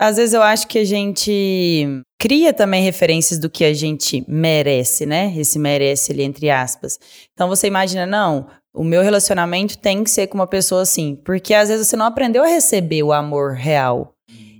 Às vezes eu acho que a gente cria também referências do que a gente merece, né? Esse merece ali entre aspas. Então você imagina, não, o meu relacionamento tem que ser com uma pessoa assim, porque às vezes você não aprendeu a receber o amor real.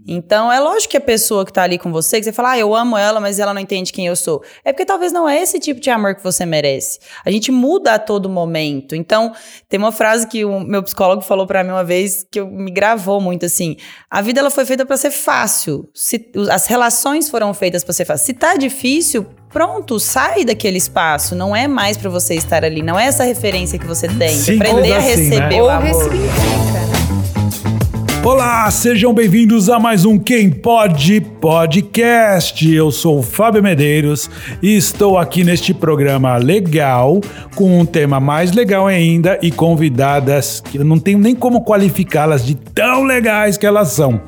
Então, é lógico que a pessoa que tá ali com você, que você fala, ah, eu amo ela, mas ela não entende quem eu sou. É porque talvez não é esse tipo de amor que você merece. A gente muda a todo momento. Então, tem uma frase que o meu psicólogo falou para mim uma vez que me gravou muito assim: a vida ela foi feita para ser fácil. Se, as relações foram feitas para ser fácil. Se tá difícil, pronto, sai daquele espaço. Não é mais para você estar ali. Não é essa referência que você tem. Sim, aprender a assim, né? receber né? o amor. Ou? Olá, sejam bem-vindos a mais um Quem Pode Podcast. Eu sou o Fábio Medeiros e estou aqui neste programa legal com um tema mais legal ainda e convidadas que eu não tenho nem como qualificá-las de tão legais que elas são.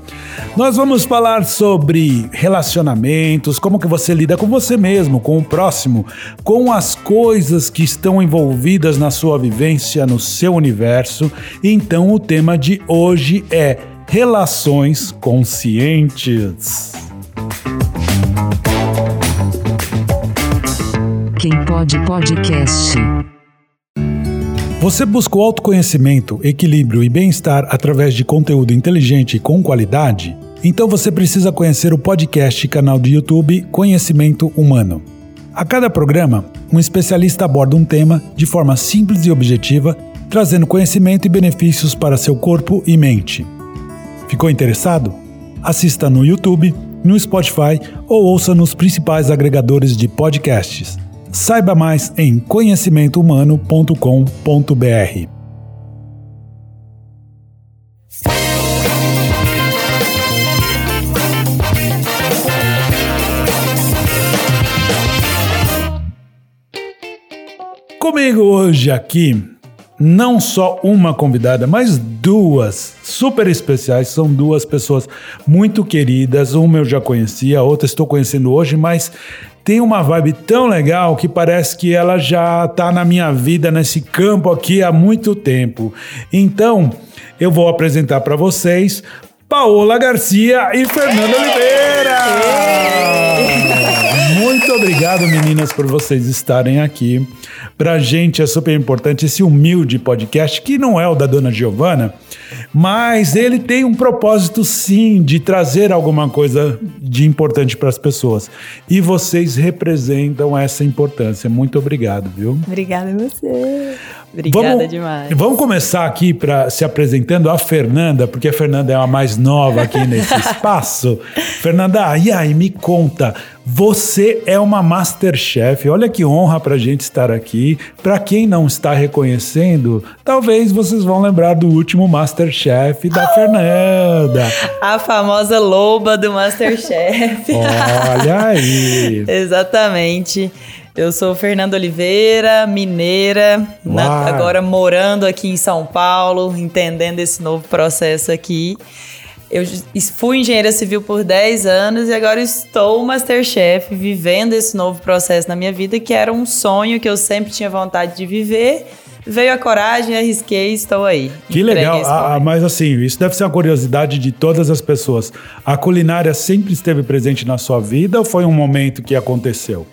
Nós vamos falar sobre relacionamentos, como que você lida com você mesmo, com o próximo, com as coisas que estão envolvidas na sua vivência, no seu universo. Então o tema de hoje é Relações conscientes. Quem pode podcast. Você busca o autoconhecimento, equilíbrio e bem-estar através de conteúdo inteligente e com qualidade? Então você precisa conhecer o podcast e canal de YouTube Conhecimento Humano. A cada programa, um especialista aborda um tema de forma simples e objetiva, trazendo conhecimento e benefícios para seu corpo e mente. Ficou interessado? Assista no YouTube, no Spotify ou ouça nos principais agregadores de podcasts. Saiba mais em conhecimentohumano.com.br. Comigo hoje aqui não só uma convidada, mas duas super especiais. São duas pessoas muito queridas. Uma eu já conhecia, a outra estou conhecendo hoje, mas tem uma vibe tão legal que parece que ela já está na minha vida nesse campo aqui há muito tempo. Então, eu vou apresentar para vocês Paola Garcia e Fernanda Oliveira. Por vocês estarem aqui. Pra gente é super importante esse humilde podcast, que não é o da dona Giovana, mas ele tem um propósito sim de trazer alguma coisa de importante para as pessoas. E vocês representam essa importância. Muito obrigado, viu? Obrigada a você. Obrigada vamos, demais. Vamos começar aqui para se apresentando a Fernanda, porque a Fernanda é a mais nova aqui nesse espaço. Fernanda, e aí, me conta, você é uma Masterchef. Olha que honra para a gente estar aqui. Para quem não está reconhecendo, talvez vocês vão lembrar do último Masterchef da Fernanda. A famosa loba do Masterchef. Olha aí. Exatamente. Eu sou Fernanda Oliveira, mineira, na, agora morando aqui em São Paulo, entendendo esse novo processo aqui. Eu fui engenheira civil por 10 anos e agora estou Masterchef, vivendo esse novo processo na minha vida, que era um sonho que eu sempre tinha vontade de viver. Veio a coragem, arrisquei, estou aí. Que legal. Ah, mas assim, isso deve ser uma curiosidade de todas as pessoas. A culinária sempre esteve presente na sua vida ou foi um momento que aconteceu?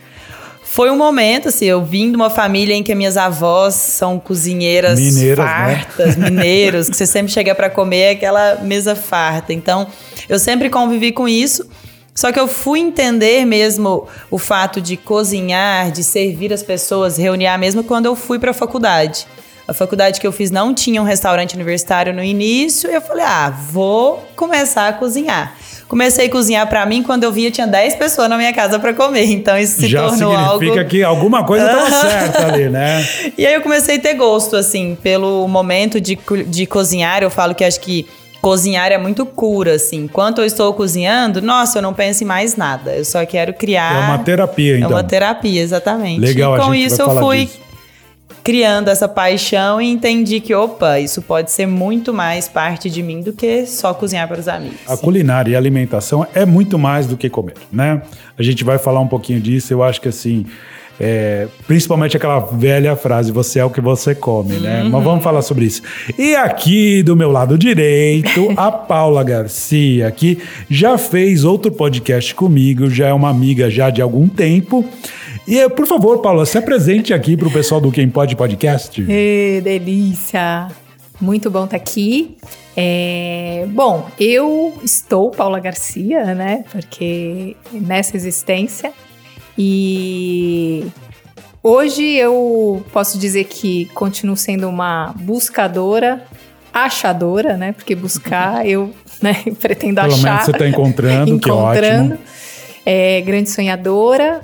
Foi um momento, assim, eu vim de uma família em que minhas avós são cozinheiras mineiras, né? fartas, né? mineiros, que você sempre chega para comer é aquela mesa farta. Então, eu sempre convivi com isso. Só que eu fui entender mesmo o fato de cozinhar, de servir as pessoas, reunir a mesma quando eu fui para a faculdade. A faculdade que eu fiz não tinha um restaurante universitário no início, e eu falei: "Ah, vou começar a cozinhar". Comecei a cozinhar para mim, quando eu vinha tinha 10 pessoas na minha casa para comer. Então isso se Já tornou algo. significa que alguma coisa estava certa ali, né? E aí eu comecei a ter gosto, assim, pelo momento de, de cozinhar. Eu falo que acho que cozinhar é muito cura, assim. Enquanto eu estou cozinhando, nossa, eu não penso em mais nada. Eu só quero criar. É uma terapia, então. É uma terapia, exatamente. Legal, e com a gente isso eu fui disso criando essa paixão e entendi que, opa, isso pode ser muito mais parte de mim do que só cozinhar para os amigos. A culinária e a alimentação é muito mais do que comer, né? A gente vai falar um pouquinho disso. Eu acho que assim. É, principalmente aquela velha frase, você é o que você come, né? Uhum. Mas vamos falar sobre isso. E aqui do meu lado direito, a Paula Garcia, que já fez outro podcast comigo, já é uma amiga já de algum tempo. E, por favor, Paula, se apresente aqui para o pessoal do Quem Pode Podcast. Ê, delícia! Muito bom estar aqui. É, bom, eu estou Paula Garcia, né? Porque nessa existência. E hoje eu posso dizer que continuo sendo uma buscadora, achadora, né? Porque buscar eu né, pretendo Pelo achar. menos você está encontrando, que encontrando. ótimo. É, grande sonhadora,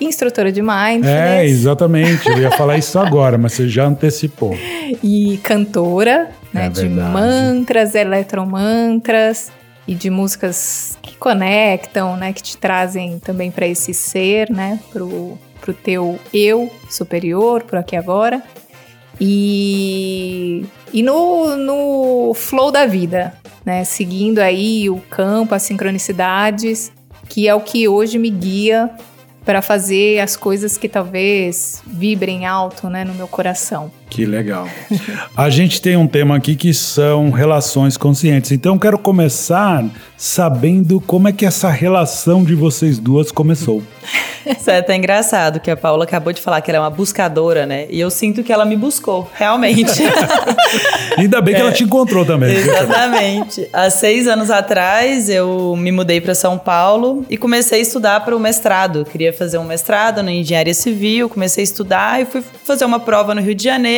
instrutora de mindfulness. É, exatamente. Eu ia falar isso agora, mas você já antecipou. e cantora, né, É de verdade. mantras, eletromantras e de músicas que conectam, né, que te trazem também para esse ser, né, pro, pro teu eu superior, pro aqui agora. E, e no, no flow da vida, né, seguindo aí o campo, as sincronicidades, que é o que hoje me guia para fazer as coisas que talvez vibrem alto, né, no meu coração. Que legal. A gente tem um tema aqui que são relações conscientes. Então, quero começar sabendo como é que essa relação de vocês duas começou. Isso é até engraçado, que a Paula acabou de falar que ela é uma buscadora, né? E eu sinto que ela me buscou, realmente. Ainda bem que ela te encontrou também. Exatamente. Há seis anos atrás, eu me mudei para São Paulo e comecei a estudar para o mestrado. Eu queria fazer um mestrado na engenharia civil, comecei a estudar e fui fazer uma prova no Rio de Janeiro.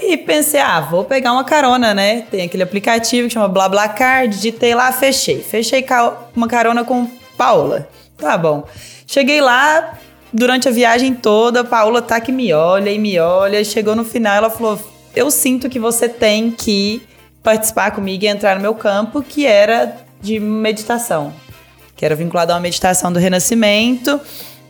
E pensei, ah, vou pegar uma carona, né? Tem aquele aplicativo que chama BlaBlaCar, digitei lá, fechei. Fechei uma carona com Paula. Tá bom. Cheguei lá, durante a viagem toda, Paula tá que me olha e me olha. Chegou no final, ela falou: Eu sinto que você tem que participar comigo e entrar no meu campo, que era de meditação. Que era vinculado a uma meditação do renascimento.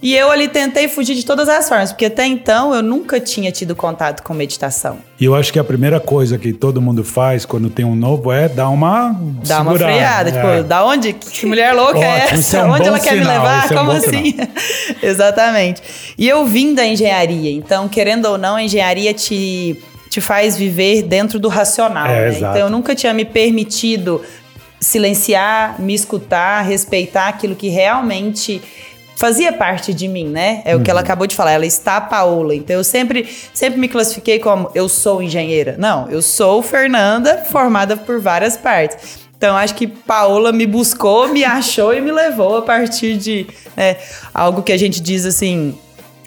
E eu ali tentei fugir de todas as formas, porque até então eu nunca tinha tido contato com meditação. E eu acho que a primeira coisa que todo mundo faz quando tem um novo é dar uma Dá uma freada, É. tipo, da onde? Que mulher louca é Ótimo, isso essa? é um onde ela quer me sinal, levar? isso é um Como assim? Exatamente. E eu vim da engenharia, então, querendo ou não, a engenharia te, te faz viver dentro do racional. É, né? exato. Então, eu nunca tinha me permitido silenciar, me escutar, respeitar aquilo que realmente fazia parte de mim, né? É o que ela acabou de falar, ela está Paola. Então eu sempre, sempre me classifiquei como eu sou engenheira. Não, eu sou Fernanda, formada por várias partes. Então acho que Paola me buscou, me achou e me levou a partir de né, algo que a gente diz assim.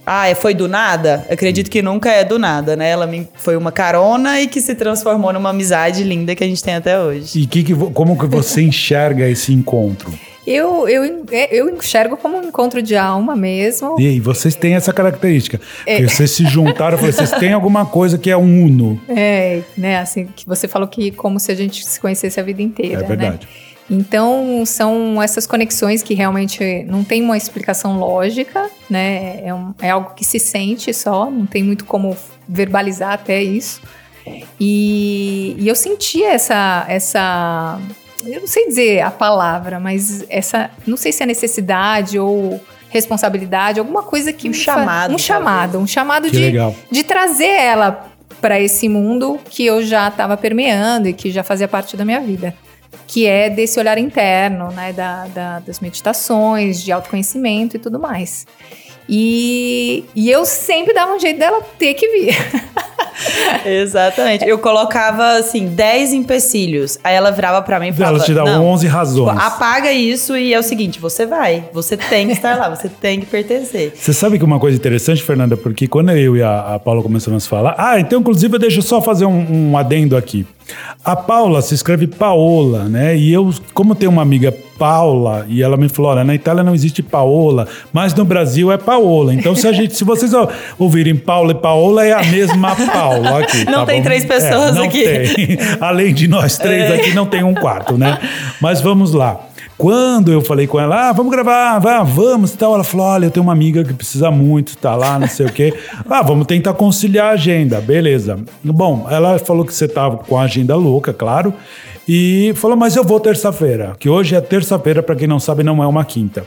Ah, é- foi do nada? Acredito que nunca é do nada, né? Ela me, foi uma carona e que se transformou numa amizade linda que a gente tem até hoje. E que que como que você enxerga esse encontro? Eu, eu, eu enxergo como um encontro de alma mesmo. E aí, vocês têm essa característica. É. Vocês se juntaram, vocês têm alguma coisa que é um uno. É, né, assim, que você falou que como se a gente se conhecesse a vida inteira, É verdade. né? Então, são essas conexões que realmente não tem uma explicação lógica, né? É, um- é algo que se sente só, não tem muito como verbalizar até isso. E, e eu sentia essa, essa. Eu não sei dizer a palavra, mas essa. Não sei se é necessidade ou responsabilidade, alguma coisa que Um chamado, Um chamado, um chamado Que de, legal. de trazer ela para esse mundo que eu já estava permeando e que já fazia parte da minha vida. Que é desse olhar interno, né? Da, da- das meditações, de autoconhecimento e tudo mais. E, e eu sempre dava um jeito dela ter que vir. Exatamente. Eu colocava, assim, 10 empecilhos. Aí ela virava pra mim e falava... Ela te dá "Não, 11 razões. tipo, apaga isso e é o seguinte, você vai. Você tem que estar lá, você tem que pertencer. Você sabe que uma coisa interessante, Fernanda, porque quando eu e a, a Paula começamos a falar. Ah, então, inclusive, deixa eu só fazer um, um adendo aqui. A Paula se escreve Paola, né? E eu, como tenho uma amiga Paula, e ela me falou: olha, na Itália não existe Paola, mas no Brasil é Paola. Então, se, a gente, se vocês ouvirem Paula e Paola, é a mesma Paula aqui. Não tá tem bom? três pessoas É, não aqui. Tem. Além de nós três aqui, não tem um quarto, né? Mas vamos lá. Quando eu falei com ela, ah, vamos gravar, vá, vamos tal, ela falou: olha, eu tenho uma amiga que precisa muito, tá lá, não sei o quê. Ah, vamos tentar conciliar a agenda, beleza. Bom, ela falou que você tava com a agenda louca, claro. E falou, mas eu vou terça-feira, que hoje é terça-feira, para quem não sabe, não é uma quinta.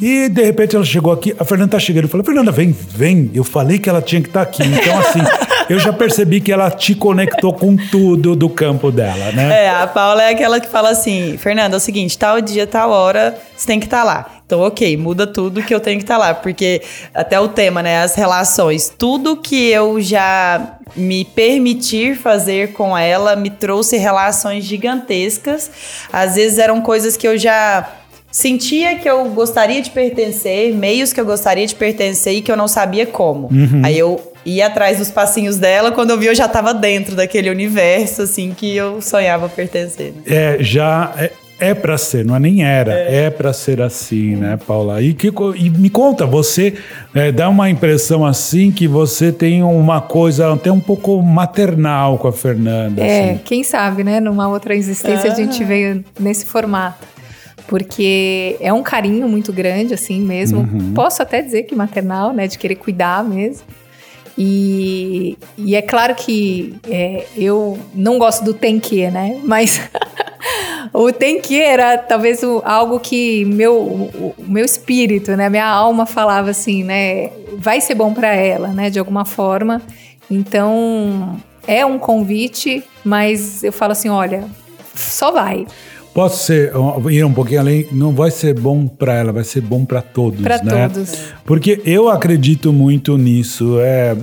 E de repente ela chegou aqui, a Fernanda tá chegando, eu falei, Fernanda, vem, vem. Eu falei que ela tinha que estar tá aqui. Então, assim, eu já percebi que ela te conectou com tudo do campo dela, né? É, a Paula é aquela que fala assim, Fernanda, é o seguinte, tal dia, tal hora, você tem que estar tá lá. Então, ok, muda tudo que eu tenho que estar tá lá, porque até o tema, né, as relações, tudo que eu já me permitir fazer com ela me trouxe relações gigantescas. Às vezes eram coisas que eu já sentia que eu gostaria de pertencer, meios que eu gostaria de pertencer e que eu não sabia como. Uhum. Aí eu ia atrás dos passinhos dela, quando eu vi eu já estava dentro daquele universo assim que eu sonhava pertencer. Né? É, já é, é para ser, não é nem era, é, é para ser assim, né, Paula? E, que, e me conta, você é, dá uma impressão assim que você tem uma coisa até um pouco maternal com a Fernanda. É, assim. quem sabe, né? Numa outra existência ah. a gente veio nesse formato. Porque é um carinho muito grande, assim mesmo. Uhum. Posso até dizer que maternal, né? De querer cuidar mesmo. E, e é claro que é, eu não gosto do tem que, né? Mas o tem que era talvez o, algo que meu, o, meu espírito, né? Minha alma falava assim, né? Vai ser bom para ela, né? De alguma forma. Então é um convite, mas eu falo assim, olha, só vai. Posso ser, ir um pouquinho além, não vai ser bom para ela, vai ser bom para todos, pra né? todos. Porque eu acredito muito nisso. É,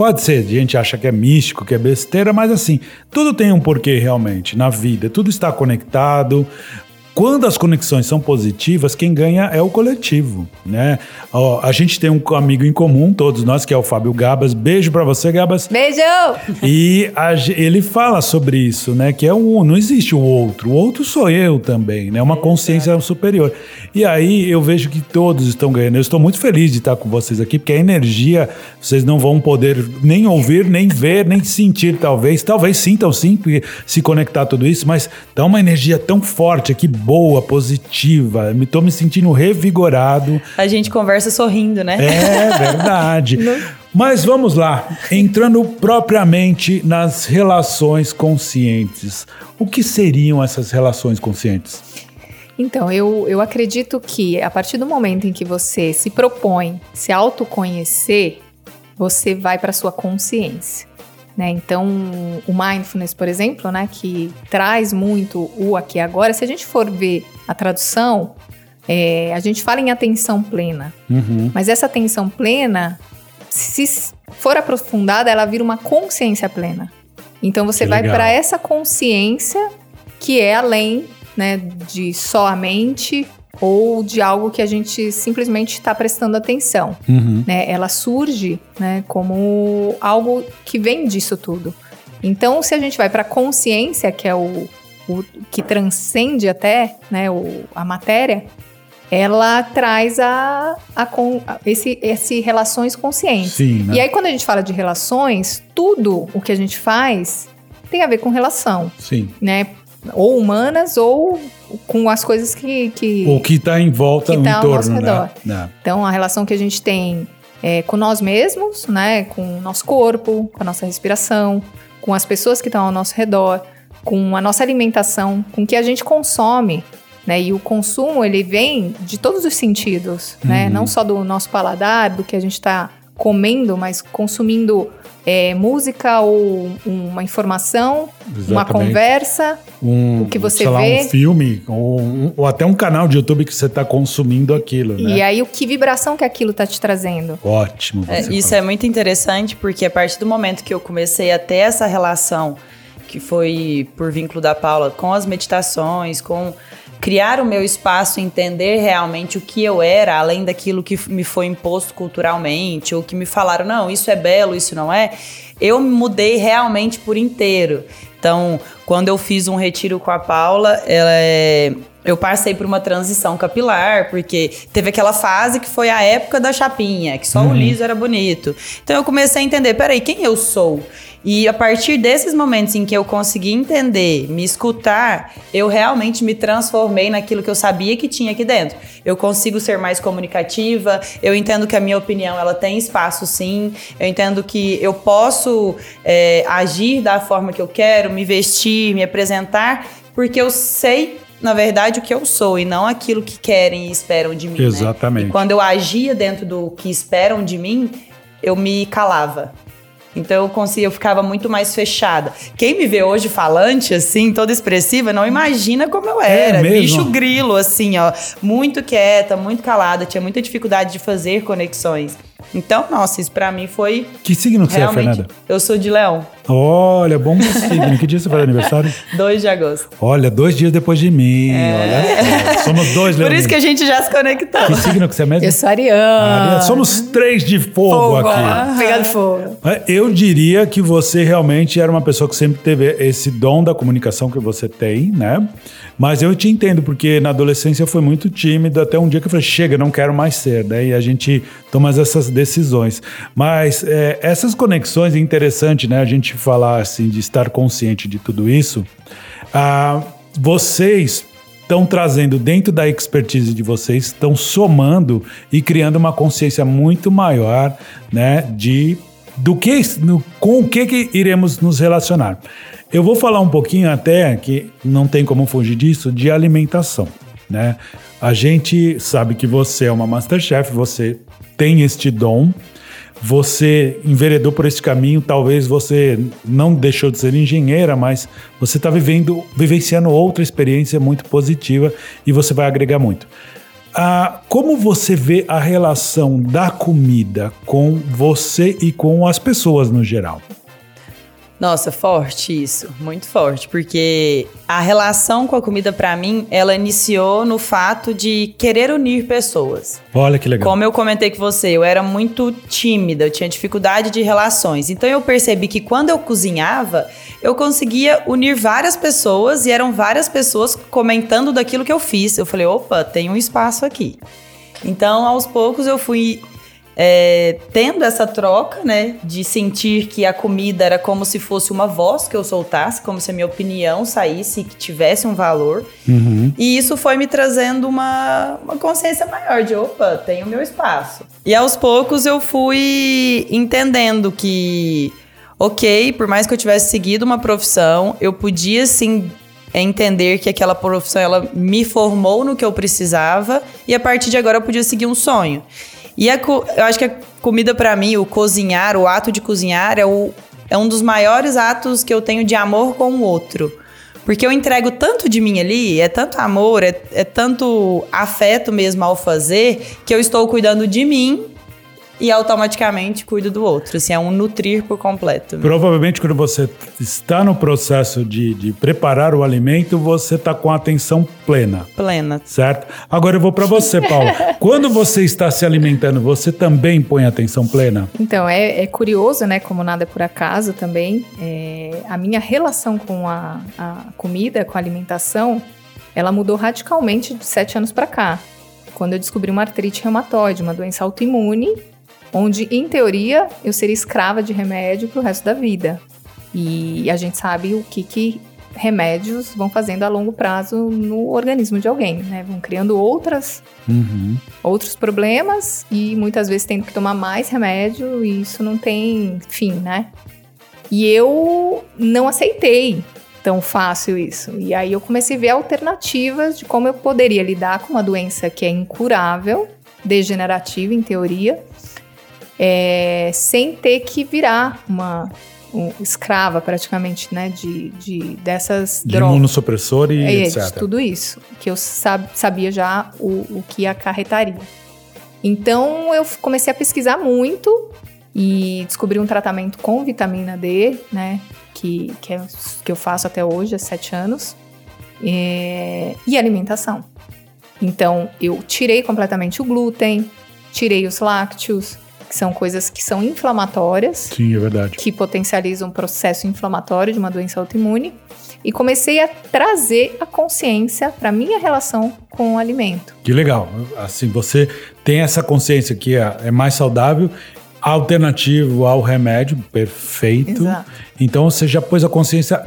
Pode ser, a gente acha que é místico, que é besteira, mas assim, tudo tem um porquê realmente na vida, tudo está conectado. Quando as conexões são positivas, quem ganha é o coletivo, né? Ó, a gente tem um amigo em comum, todos nós, que é o Fábio Gabas. Beijo para você, Gabas. Beijo! E a, ele fala sobre isso, né? Que é um, não existe o outro. O outro sou eu também, né? Uma consciência superior. E aí eu vejo que todos estão ganhando. Eu estou muito feliz de estar com vocês aqui, porque a energia vocês não vão poder nem ouvir, nem ver, nem sentir, talvez. Talvez sintam sim, se conectar a tudo isso, mas dá uma energia tão forte aqui boa, positiva. Me tô me sentindo revigorado. A gente conversa sorrindo, né? É verdade. Mas vamos lá, entrando propriamente nas relações conscientes. O que seriam essas relações conscientes? Então, eu, eu acredito que a partir do momento em que você se propõe se autoconhecer, você vai para sua consciência. Né? Então, o mindfulness, por exemplo, né, que traz muito o aqui e agora, se a gente for ver a tradução, é, a gente fala em atenção plena. Uhum. Mas essa atenção plena, se for aprofundada, ela vira uma consciência plena. Então, você que vai para essa consciência que é além né, de só a mente ou de algo que a gente simplesmente está prestando atenção. Uhum. Né? Ela surge né, como algo que vem disso tudo. Então, se a gente vai para a consciência, que é o, o, que transcende até né, o, a matéria, ela traz a, a, a, esse, esse relações conscientes. Sim, né? E aí, quando a gente fala de relações, tudo o que a gente faz tem a ver com relação. Sim. Né? Ou humanas ou com as coisas que. que o que está em volta, no tá entorno, né? É. Então, a relação que a gente tem é, com nós mesmos, né? Com o nosso corpo, com a nossa respiração, com as pessoas que estão ao nosso redor, com a nossa alimentação, com o que a gente consome. Né? E o consumo, ele vem de todos os sentidos, né? uhum. né? Não só do nosso paladar, do que a gente está comendo, mas consumindo é, música ou uma informação, Exatamente. uma conversa, um, o que você sei vê. Lá, um filme, ou, ou, até um canal de YouTube que você está consumindo aquilo, né? E aí, o que vibração que aquilo está te trazendo. Ótimo. É, isso é muito interessante, porque a partir do momento que eu comecei a ter essa relação, que foi por vínculo da Paula, com as meditações, com criar o meu espaço, entender realmente o que eu era, além daquilo que me foi imposto culturalmente, ou que me falaram, não, isso é belo, isso não é, eu me mudei realmente por inteiro. Então, quando eu fiz um retiro com a Paula, ela é, eu passei por uma transição capilar, porque teve aquela fase que foi a época da chapinha, que só uhum. o liso era bonito. Então eu comecei a entender, peraí, quem eu sou? E a partir desses momentos em que eu consegui entender, me escutar, eu realmente me transformei naquilo que eu sabia que tinha aqui dentro. Eu consigo ser mais comunicativa, eu entendo que a minha opinião ela tem espaço sim, eu entendo que eu posso é, agir da forma que eu quero, me vestir, me apresentar porque eu sei, na verdade, o que eu sou e não aquilo que querem e esperam de mim. né? Exatamente. E quando eu agia dentro do que esperam de mim, eu me calava. Então eu conseguia, eu ficava muito mais fechada. Quem me vê hoje falante, assim, toda expressiva, não imagina como eu era. É mesmo? Bicho grilo, assim, ó. Muito quieta, muito calada, tinha muita dificuldade de fazer conexões. Então, nossa, isso pra mim foi Que signo que você é. Fernanda? eu sou de leão, Olha, bom signo. Que dia você faz aniversário? 2 de agosto. Olha, dois dias depois de mim. Olha só. Somos dois, É. Por isso que a gente já se conectou. Que signo que você é mesmo? Eu sou ariana. Somos três de fogo, aqui. Pegado fogo. É, Eu diria que você realmente era uma pessoa que sempre teve esse dom da comunicação que você tem, né? Mas eu te entendo, porque na adolescência eu fui muito tímido, até um dia que eu falei, chega, não quero mais ser, né? E a gente toma essas decisões. Mas é, essas conexões, é interessante, né? A gente falar, assim, de estar consciente de tudo isso. Ah, vocês estão trazendo dentro da expertise de vocês, estão somando e criando uma consciência muito maior, né, de do que no, com o que, que iremos nos relacionar. Eu vou falar um pouquinho até que não tem como fugir disso de alimentação, né? A gente sabe que você é uma masterchef, você tem este dom, você enveredou por esse caminho, talvez você não deixou de ser engenheira, mas você está vivendo, vivenciando outra experiência muito positiva e você vai agregar muito. Ah, como você vê a relação da comida com você e com as pessoas no geral? Nossa, forte isso, muito forte, porque a relação com a comida pra mim, ela iniciou no fato de querer unir pessoas. Olha que legal. Como eu comentei com você, eu era muito tímida, eu tinha dificuldade de relações. Então eu percebi que quando eu cozinhava, eu conseguia unir várias pessoas e eram várias pessoas comentando daquilo que eu fiz. Eu falei, opa, tem um espaço aqui. Então, aos poucos, eu fui é, tendo essa troca, né? De sentir que a comida era como se fosse uma voz que eu soltasse, como se a minha opinião saísse, que tivesse um valor. Uhum. E isso foi me trazendo uma, uma consciência maior de, opa, tem o meu espaço. E aos poucos eu fui entendendo que, ok, por mais que eu tivesse seguido uma profissão, eu podia sim entender que aquela profissão ela me formou no que eu precisava e a partir de agora eu podia seguir um sonho. E co- eu acho que a comida pra mim, o cozinhar, o ato de cozinhar é, o, é um dos maiores atos que eu tenho de amor com o outro. Porque eu entrego tanto de mim ali, é tanto amor, é, é tanto afeto mesmo ao fazer, que eu estou cuidando de mim e automaticamente cuido do outro. Assim, é um nutrir por completo. Provavelmente, quando você está no processo de, de preparar o alimento, você está com a atenção plena. Plena. Certo? Agora eu vou para você, Paulo. Quando você está se alimentando, você também põe atenção plena? Então, é, é curioso, né? Como nada é por acaso também. é, a minha relação com a, a comida, com a alimentação, ela mudou radicalmente de sete anos para cá. Quando eu descobri uma artrite reumatoide, uma doença autoimune, onde, em teoria, eu seria escrava de remédio pro resto da vida. E a gente sabe o que, que remédios vão fazendo a longo prazo no organismo de alguém, né? Vão criando outras Uhum. outros problemas e muitas vezes tendo que tomar mais remédio e isso não tem fim, né? E eu não aceitei tão fácil isso. E aí eu comecei a ver alternativas de como eu poderia lidar com uma doença que é incurável, degenerativa em teoria, é, sem ter que virar uma um, escrava praticamente, né, de, de dessas De drogas. imunossupressor e É, etc. de tudo isso, que eu sab- sabia já o, o que acarretaria. Então eu comecei a pesquisar muito e descobri um tratamento com vitamina D, né? Que, que, é, que eu faço até hoje, há sete anos. É, e alimentação. Então eu tirei completamente o glúten, tirei os lácteos, que são coisas que são inflamatórias Sim, é verdade. que potencializa um processo inflamatório de uma doença autoimune e comecei a trazer a consciência para minha relação com o alimento. Que legal. Assim, você tem essa consciência que é, é mais saudável, alternativo ao remédio, perfeito. Exato. Então você já pôs a consciência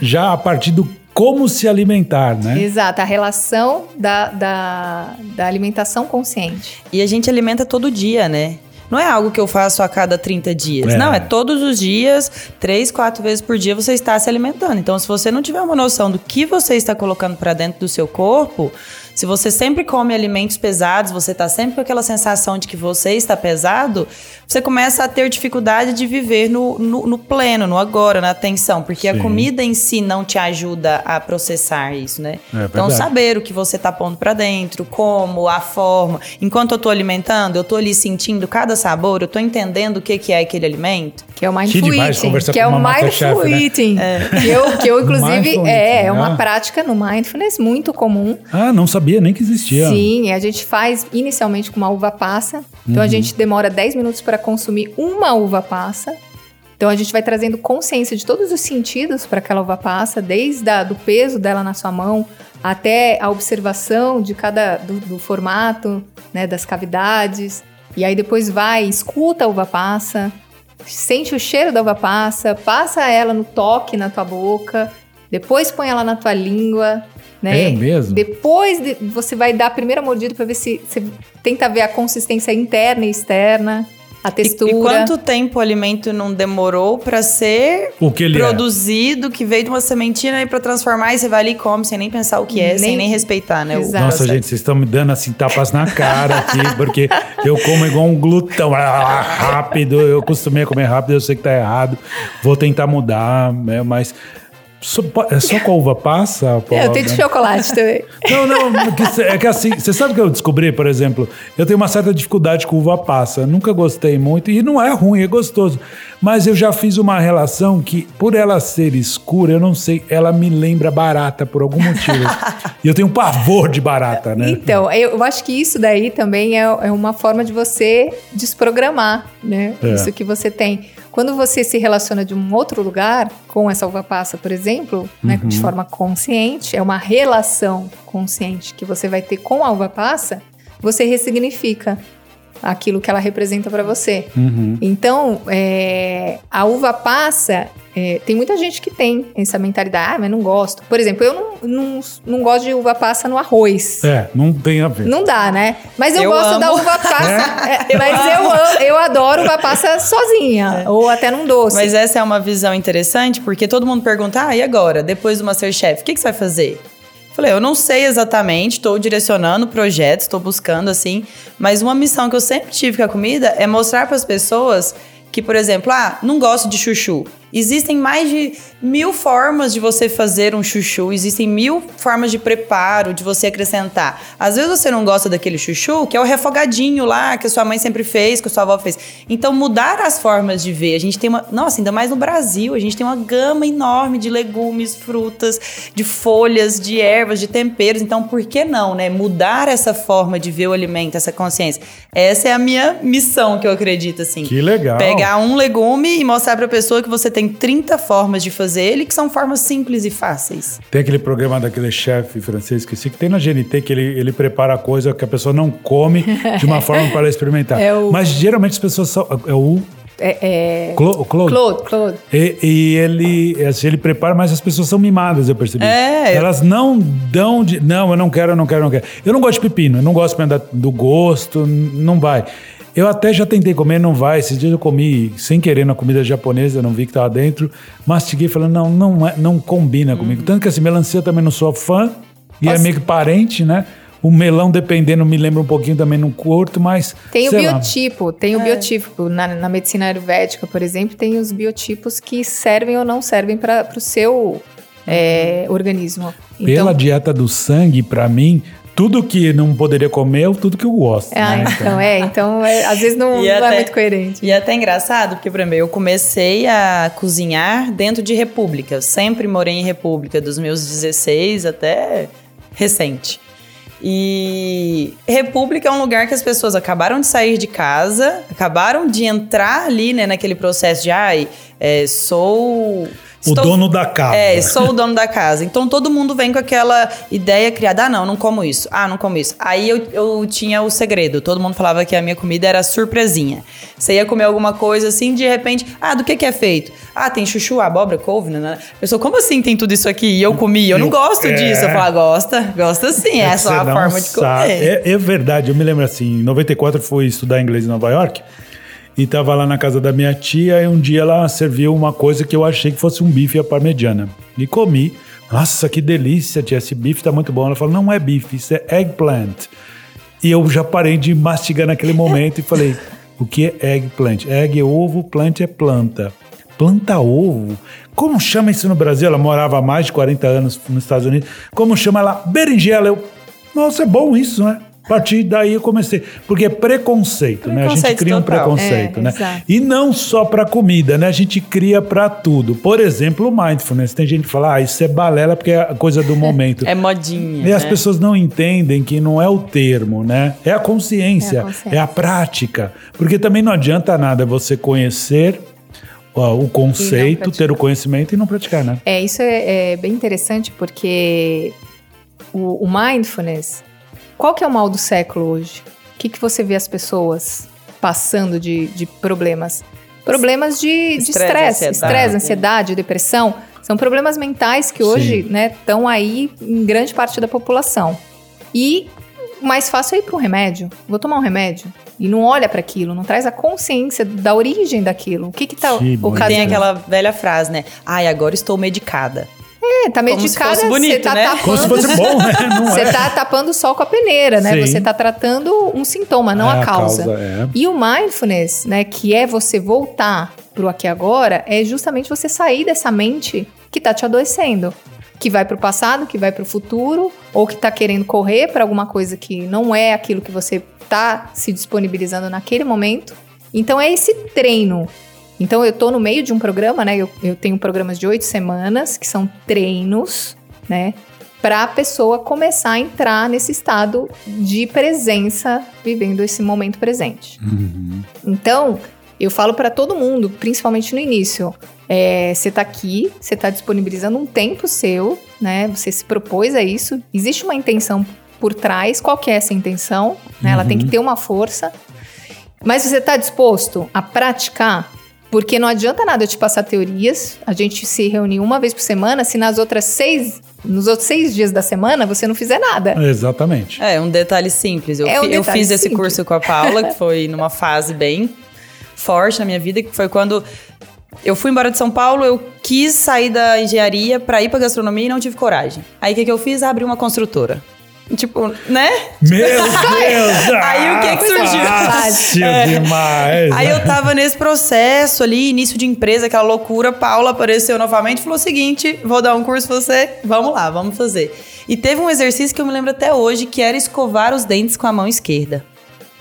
já a partir do como se alimentar, né? Exato, a relação da, da, da alimentação consciente. E a gente alimenta todo dia, né? Não é algo que eu faço a cada 30 dias. É. Não, é todos os dias, três, quatro vezes por dia você está se alimentando. Então, se você não tiver uma noção do que você está colocando para dentro do seu corpo, se você sempre come alimentos pesados, você está sempre com aquela sensação de que você está pesado, você começa a ter dificuldade de viver no, no, no pleno, no agora, na atenção, porque Sim. a comida em si não te ajuda a processar isso, né? É então, saber o que você tá pondo pra dentro, como, a forma. Enquanto eu tô alimentando, eu tô ali sentindo cada sabor, eu tô entendendo o que, que é aquele alimento. Que é o mindful demais eating. Que com é o uma mindful né? eating. Que, eu, que eu, inclusive, é, eating, é uma ah. prática no mindfulness muito comum. Ah, não sabia nem que existia. Sim, a gente faz inicialmente com uma uva passa. Então Uhum. a gente demora 10 minutos para consumir uma uva passa. Então a gente vai trazendo consciência de todos os sentidos para aquela uva passa, desde a, do peso dela na sua mão até a observação de cada do, do formato, né, das cavidades. E aí depois vai, escuta a uva passa, sente o cheiro da uva passa, passa ela no toque na tua boca, depois põe ela na tua língua, né? É mesmo? Depois de- você vai dar a primeira mordida para ver se você tenta ver a consistência interna e externa, a E, textura. e quanto tempo o alimento não demorou pra ser O que ele é. produzido, que veio de uma sementinha e pra transformar, e você vai ali e come sem nem pensar o que é, Nem- sem nem respeitar, né? Exato. Nossa, gente, vocês estão me dando assim tapas na cara aqui, porque eu como igual um glutão, ah, rápido, eu costumei comer rápido, eu sei que tá errado, vou tentar mudar, né, mas só, é só com a uva passa? É, eu tenho de chocolate também. Não, não, que é que assim, você sabe que eu descobri, por exemplo, eu tenho uma certa dificuldade com uva passa, nunca gostei muito, e não é ruim, é gostoso, mas eu já fiz uma relação que, por ela ser escura, eu não sei, ela me lembra barata por algum motivo. e eu tenho um pavor de barata, né? Então, eu, eu acho que isso daí também é, é uma forma de você desprogramar, né? É. Isso que você tem. Quando você se relaciona de um outro lugar, com essa uva passa, por exemplo, né, Uhum. de forma consciente, é uma relação consciente que você vai ter com a uva passa, você ressignifica aquilo que ela representa para você. Uhum. Então, é, a uva passa, é, tem muita gente que tem essa mentalidade, ah, mas não gosto. Por exemplo, eu não, não, não gosto de uva passa no arroz. É, não tem a ver. Não dá, né? Mas eu, Eu gosto amo. da uva passa. é, mas eu, amo- eu adoro uva passa sozinha, ou até num doce. Mas essa é uma visão interessante, porque todo mundo pergunta: ah, e agora? Depois do Masterchef, o que, que você vai fazer? Falei, eu não sei exatamente, estou direcionando projetos, estou buscando assim, mas uma missão que eu sempre tive com a comida é mostrar para as pessoas que, por exemplo, ah, não gosto de chuchu. Existem mais de mil formas de você fazer um chuchu, existem mil formas de preparo, de você acrescentar. Às vezes você não gosta daquele chuchu, que é o refogadinho lá, que a sua mãe sempre fez, que a sua avó fez. Então, mudar as formas de ver. A gente tem uma. Nossa, ainda mais no Brasil, a gente tem uma gama enorme de legumes, frutas, de folhas, de ervas, de temperos. Então, por que não, né? Mudar essa forma de ver o alimento, essa consciência. Essa é a minha missão que eu acredito, assim. Que legal. Pegar um legume e mostrar pra pessoa que você tem 30 formas de fazer ele, que são formas simples e fáceis. Tem aquele programa daquele chefe francês, esqueci, que tem na GNT, que ele, ele prepara a coisa que a pessoa não come de uma forma para ela experimentar. É o- Mas geralmente as pessoas só. É o É, é... Claude. Claude, Claude. E, e ele, assim, ele prepara, mas as pessoas são mimadas, eu percebi. É. Elas não dão de. Não, eu não quero, eu não quero, eu não quero. Eu não gosto de pepino, eu não gosto do gosto, não vai. Eu até já tentei comer, não vai. Esses dias eu comi sem querer na comida japonesa, não vi que tava dentro. Mastiguei falando, não, não, é- não combina comigo. Tanto que assim, melancia eu também não sou fã, e é Posso- meio que parente, né? O melão, dependendo, me lembra um pouquinho também no curto, mas. Tem o sei lá. biotipo, tem o biotipo. Na, na medicina ayurvédica, por exemplo, tem os biotipos que servem ou não servem para o seu é, organismo. Pela dieta do sangue, pra mim, tudo que não poderia comer é tudo que eu gosto. Ah, né? então é. Então, é, às vezes não, E não é até- muito coerente. E é até engraçado, porque, por exemplo, eu comecei a cozinhar dentro de república. Eu sempre morei em república, dos meus 16 até recente. E república é um lugar que as pessoas acabaram de sair de casa, acabaram de entrar ali, né, naquele processo de, ai, é, sou... O dono da casa. É, sou o dono da casa. Então todo mundo vem com aquela ideia criada: ah, não, não como isso. Ah, não como isso. Aí eu, eu tinha o segredo. Todo mundo falava que a minha comida era surpresinha. Você ia comer alguma coisa assim, de repente, ah, do que que é feito? Ah, tem chuchu, abóbora, couve, né? A pessoa, como assim tem tudo isso aqui? E eu comi, eu não Eu- gosto é. disso. Eu falo, gosta, gosta sim, é, que só a não forma de sabe. comer. É, é verdade, eu me lembro assim, em 94 eu fui estudar inglês em Nova York e tava lá na casa da minha tia e um dia ela serviu uma coisa que eu achei que fosse um bife à parmegiana. E comi. Nossa, que delícia, tia, esse bife tá muito bom. Ela falou, não é bife, isso é eggplant. E eu já parei de mastigar naquele momento e falei, o que é eggplant? Egg é ovo, plant é planta. Planta ovo? Como chama isso no Brasil? Ela morava há mais de 40 anos nos Estados Unidos. Como chama ela? Berinjela. Eu, nossa, é bom isso, né? A partir daí eu comecei. Porque é preconceito, né? A gente Preconceito cria um total. preconceito, É, né? exato. E não só para comida, né? A gente cria para tudo. Por exemplo, o mindfulness. Tem gente que fala, ah, isso é balela porque é a coisa do momento. É modinha. E as né? pessoas não entendem que não é o termo, né? É a consciência, É é a a, consciência. prática. Porque também não adianta nada você conhecer ó, o conceito, ter o conhecimento e não praticar, né? É, isso é, é bem interessante porque o, o mindfulness, qual que é o mal do século hoje? O que, que você vê as pessoas passando de, de problemas? Problemas de de Estresse, estresse, ansiedade. ansiedade, depressão. São problemas mentais que hoje estão aí em grande parte da população. E o mais fácil é ir para um remédio. Vou tomar um remédio. E não olha para aquilo, não traz a consciência da origem daquilo. O que que tá Sim, ocasionando? Tem aquela velha frase, né? Ai, agora estou medicada. É, tá Como se medicada, fosse você bonito, tá né? tapando. Como se fosse bom, né? Não Você é. tá tapando o sol com a peneira, né? Sim. Você tá tratando um sintoma, não É a causa. é. E o mindfulness, né, que é você voltar pro aqui e agora, é justamente você sair dessa mente que tá te adoecendo, que vai pro passado, que vai pro futuro, ou que tá querendo correr para alguma coisa que não é aquilo que você tá se disponibilizando naquele momento. Então é esse treino. Então eu tô no meio de um programa, né? Eu, eu tenho programas de oito semanas, que são treinos, né? Para a pessoa começar a entrar nesse estado de presença, vivendo esse momento presente. Uhum. Então, eu falo para todo mundo, principalmente no início, é, você tá aqui, você tá disponibilizando um tempo seu, né? Você se propôs a isso. Existe uma intenção por trás. Qual que é essa intenção? né? Ela tem que ter uma força. Mas você tá disposto a praticar? Porque não adianta nada eu te passar teorias, a gente se reunir uma vez por semana, se nas outras seis, nos outros seis dias da semana você não fizer nada. Exatamente. É, um detalhe simples. Eu, É um fi- eu detalhe fiz esse simples. curso com a Paula, que foi numa fase bem forte na minha vida, que foi quando eu fui embora de São Paulo, eu quis sair da engenharia pra ir pra gastronomia e não tive coragem. Aí o que, que eu fiz? Abri uma construtora. Tipo, né? Meu Deus! Aí o que que surgiu? Fácil É. demais. Aí eu tava nesse processo ali, início de empresa, aquela loucura. Paula apareceu novamente e falou o seguinte: vou dar um curso pra você, vamos lá, vamos fazer. E teve um exercício que eu me lembro até hoje, que era escovar os dentes com a mão esquerda.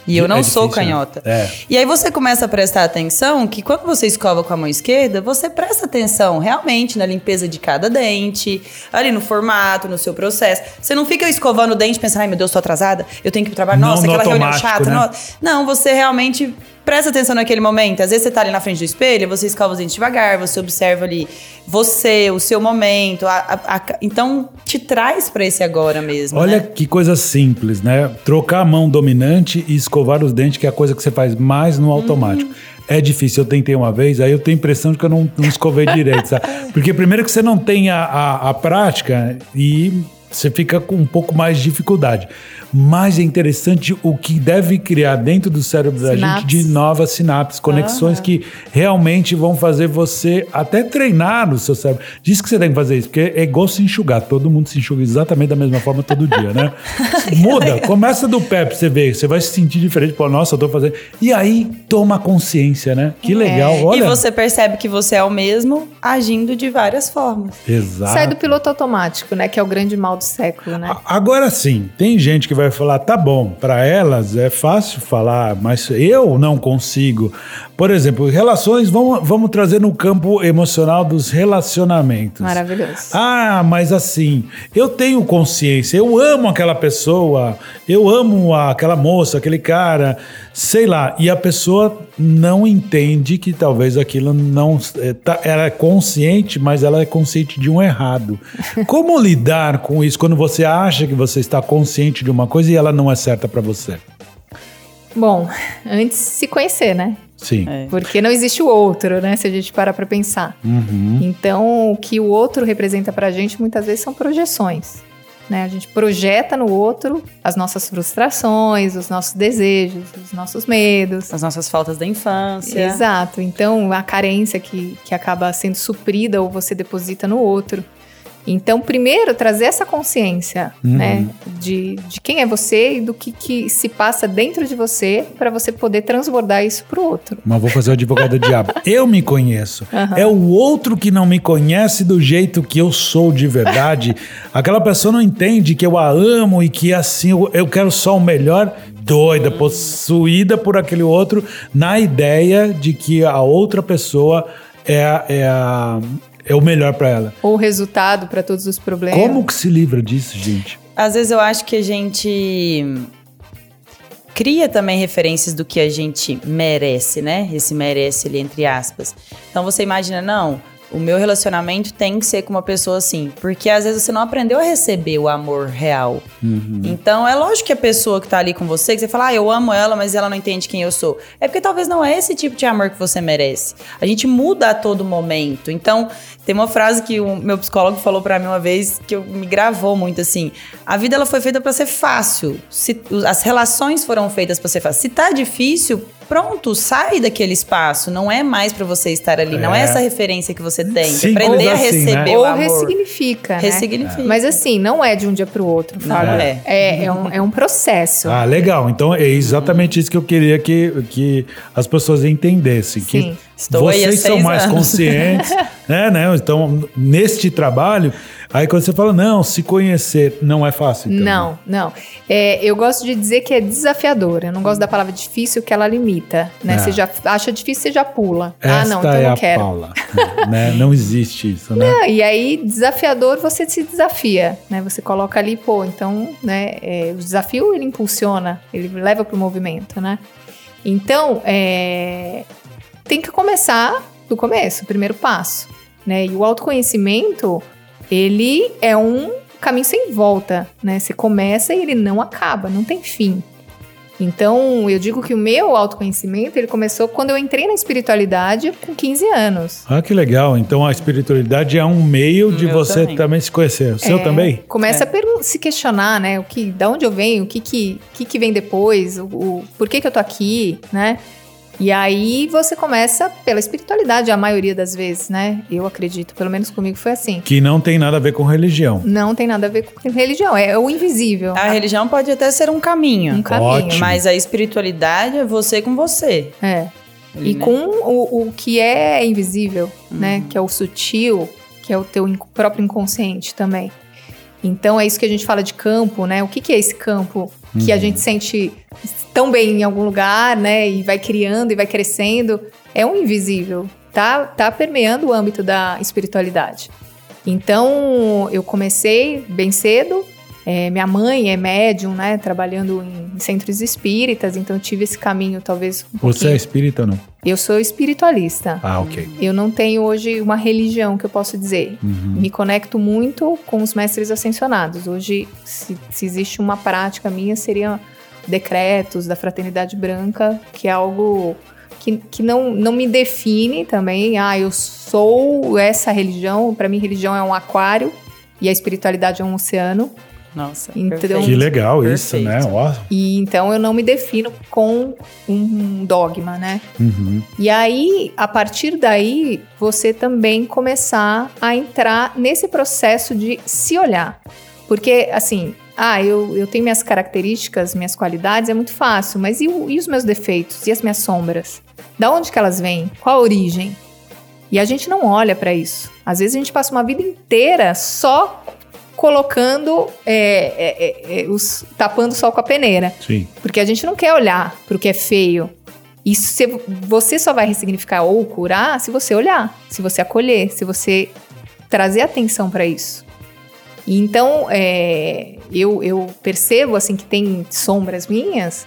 E eu É não sou difícil, né? canhota. É. E aí você começa a prestar atenção que quando você escova com a mão esquerda, você presta atenção realmente na limpeza de cada dente, ali no formato, no seu processo. Você não fica escovando o dente pensando, ai meu Deus, tô atrasada, eu tenho que ir pro trabalho, Não nossa, no aquela reunião chata, né? nossa. Não, você realmente presta atenção naquele momento. Às vezes você tá ali na frente do espelho, você escova os dentes devagar, você observa ali você, o seu momento. a- a- a- então, te traz pra esse agora mesmo. Olha né? que coisa simples, né? Trocar a mão dominante e escovar os dentes, que é a coisa que você faz mais no automático. É difícil, eu tentei uma vez, aí eu tenho a impressão de que eu não, não escovei direito, sabe? Porque primeiro que você não tem a, a, a prática e você fica com um pouco mais de dificuldade. Mas é interessante o que deve criar dentro do cérebro da gente Sinapses. de novas sinapses, conexões que realmente vão fazer você até treinar no seu cérebro. Diz que você tem que fazer isso, porque é igual se enxugar. Todo mundo se enxuga exatamente da mesma forma todo dia, né? Muda, começa do pé pra você ver. Você vai se sentir diferente. Pô, nossa, eu tô fazendo. E aí, toma consciência, né? Que legal. Olha. E você percebe que você é o mesmo agindo de várias formas. Exato. Sai do piloto automático, né? Que é o grande mal do século, né? Agora sim, tem gente que vai falar, tá bom, para elas é fácil falar, mas eu não consigo. Por exemplo, relações, vamos, vamos trazer no campo emocional dos relacionamentos. Maravilhoso. Ah, mas assim, eu tenho consciência, eu amo aquela pessoa, eu amo aquela moça, aquele cara, sei lá, e a pessoa não entende que talvez aquilo não. é, tá- ela é consciente, mas ela é consciente de um errado. Como lidar com isso quando você acha que você está consciente de uma coisa e ela não é certa para você? Bom, antes se conhecer, né? Sim. É. Porque não existe o outro, né? Se a gente parar pra pensar. Uhum. Então, o que o outro representa pra gente muitas vezes são projeções. Né? A gente projeta no outro as nossas frustrações, os nossos desejos, os nossos medos. As nossas faltas da infância. Exato. Então, a carência que, que acaba sendo suprida ou você deposita no outro. Então, primeiro, trazer essa consciência, Uhum. né? De, de quem é você e do que, que se passa dentro de você para você poder transbordar isso pro outro. Mas vou fazer o advogado do diabo. Eu me conheço. É o outro que não me conhece do jeito que eu sou de verdade. Aquela pessoa não entende que eu a amo e que assim eu, eu quero só o melhor. Doida, possuída por aquele outro, na ideia de que a outra pessoa é, é, a- é o melhor pra ela. Ou resultado para todos os problemas. Como que se livra disso, gente? Às vezes eu acho que a gente cria também referências do que a gente merece, né? Esse merece ali entre aspas. Então você imagina, não, o meu relacionamento tem que ser com uma pessoa assim, porque às vezes você não aprendeu a receber o amor real. Então é lógico que a pessoa que tá ali com você, que você fala, ah, eu amo ela, mas ela não entende quem eu sou. É porque talvez não é esse tipo de amor que você merece. A gente muda a todo momento. Então, tem uma frase que o meu psicólogo falou pra mim uma vez que eu- me gravou muito assim: a vida ela foi feita pra ser fácil. Se, as relações foram feitas pra ser fácil. Se tá difícil, pronto, sai daquele espaço. Não é mais pra você estar ali. Não é É. essa referência que você tem. Simples aprender a assim, né? receber o Ou amor. ressignifica, né? Ressignifica. Mas assim, não é de um dia para o outro, Não Fábio. é. É, é um, é um processo. Ah, legal. Então é exatamente isso que eu queria que, que as pessoas entendessem. Que Sim. Estou aí há vocês são mais anos. conscientes, né, né? Então, neste trabalho, aí quando você fala, não, se conhecer não é fácil. Então. Não, não. É, eu gosto de dizer que é desafiador. Eu não gosto da palavra difícil, que ela limita. Né? É. Você já acha difícil, você já pula. Esta ah, não, então é não quero. Paula. né? Não existe isso, né? Ah, E aí, desafiador, você se desafia, né? Você coloca ali, pô, então, né? é, o desafio, ele impulsiona, ele leva pro movimento, né? Então, é, tem que começar do começo, o primeiro passo, né? E o autoconhecimento, ele é um caminho sem volta, né? Você começa e ele não acaba, não tem fim. Então, eu digo que o meu autoconhecimento, ele começou quando eu entrei na espiritualidade com 15 anos. Ah, que legal. Então a espiritualidade é um meio de Meu você também. também. se conhecer. O seu É, também? Começa É. a se questionar, né? O que, da onde eu venho, o que que, que, que vem depois, o, o- por que que eu tô aqui, né? E aí você começa pela espiritualidade, a maioria das vezes, né? Eu acredito, pelo menos comigo foi assim. Que não tem nada a ver com religião. Não tem nada a ver com religião, é o invisível. A religião pode até ser um caminho. Um caminho. Ótimo. Mas a espiritualidade é você com você. É. Ali, E né? com o, o que é invisível, né? Que é o sutil, que é o teu próprio inconsciente também. Então é isso que a gente fala de campo, né? O que, que é esse campo que a gente sente tão bem em algum lugar, né? E vai criando e vai crescendo. É um invisível. Tá, tá permeando o âmbito da espiritualidade. Então eu comecei bem cedo. É, minha mãe é médium, né? Trabalhando em centros espíritas, então tive esse caminho talvez um Você é pouquinho. espírita ou não? Eu sou espiritualista. Ah, ok. Eu não tenho hoje uma religião que eu posso dizer. Uhum. Me conecto muito com os mestres ascensionados. Hoje, se, se existe uma prática minha, seria decretos da fraternidade branca, que é algo que, que não, não me define também. Ah, eu sou essa religião. Para mim, religião é um aquário e a espiritualidade é um oceano. Nossa, Então- perfeito. Que legal isso, Perfeito. né? Ó. E então eu não me defino com um dogma, né? Uhum. E aí, a partir daí, você também começar a entrar nesse processo de se olhar. Porque, assim, ah, eu, eu tenho minhas características, minhas qualidades, é muito fácil, mas e, o- e os meus defeitos? E as minhas sombras? Da onde que elas vêm? Qual a origem? E a gente não olha para isso. Às vezes a gente passa uma vida inteira só colocando, é, é, é, é, os, tapando o sol com a peneira. Sim. Porque a gente não quer olhar pro que é feio. Isso você- você só vai ressignificar ou curar se você olhar, se você acolher, se você trazer atenção para isso. E então, é, eu, eu percebo assim que tem sombras minhas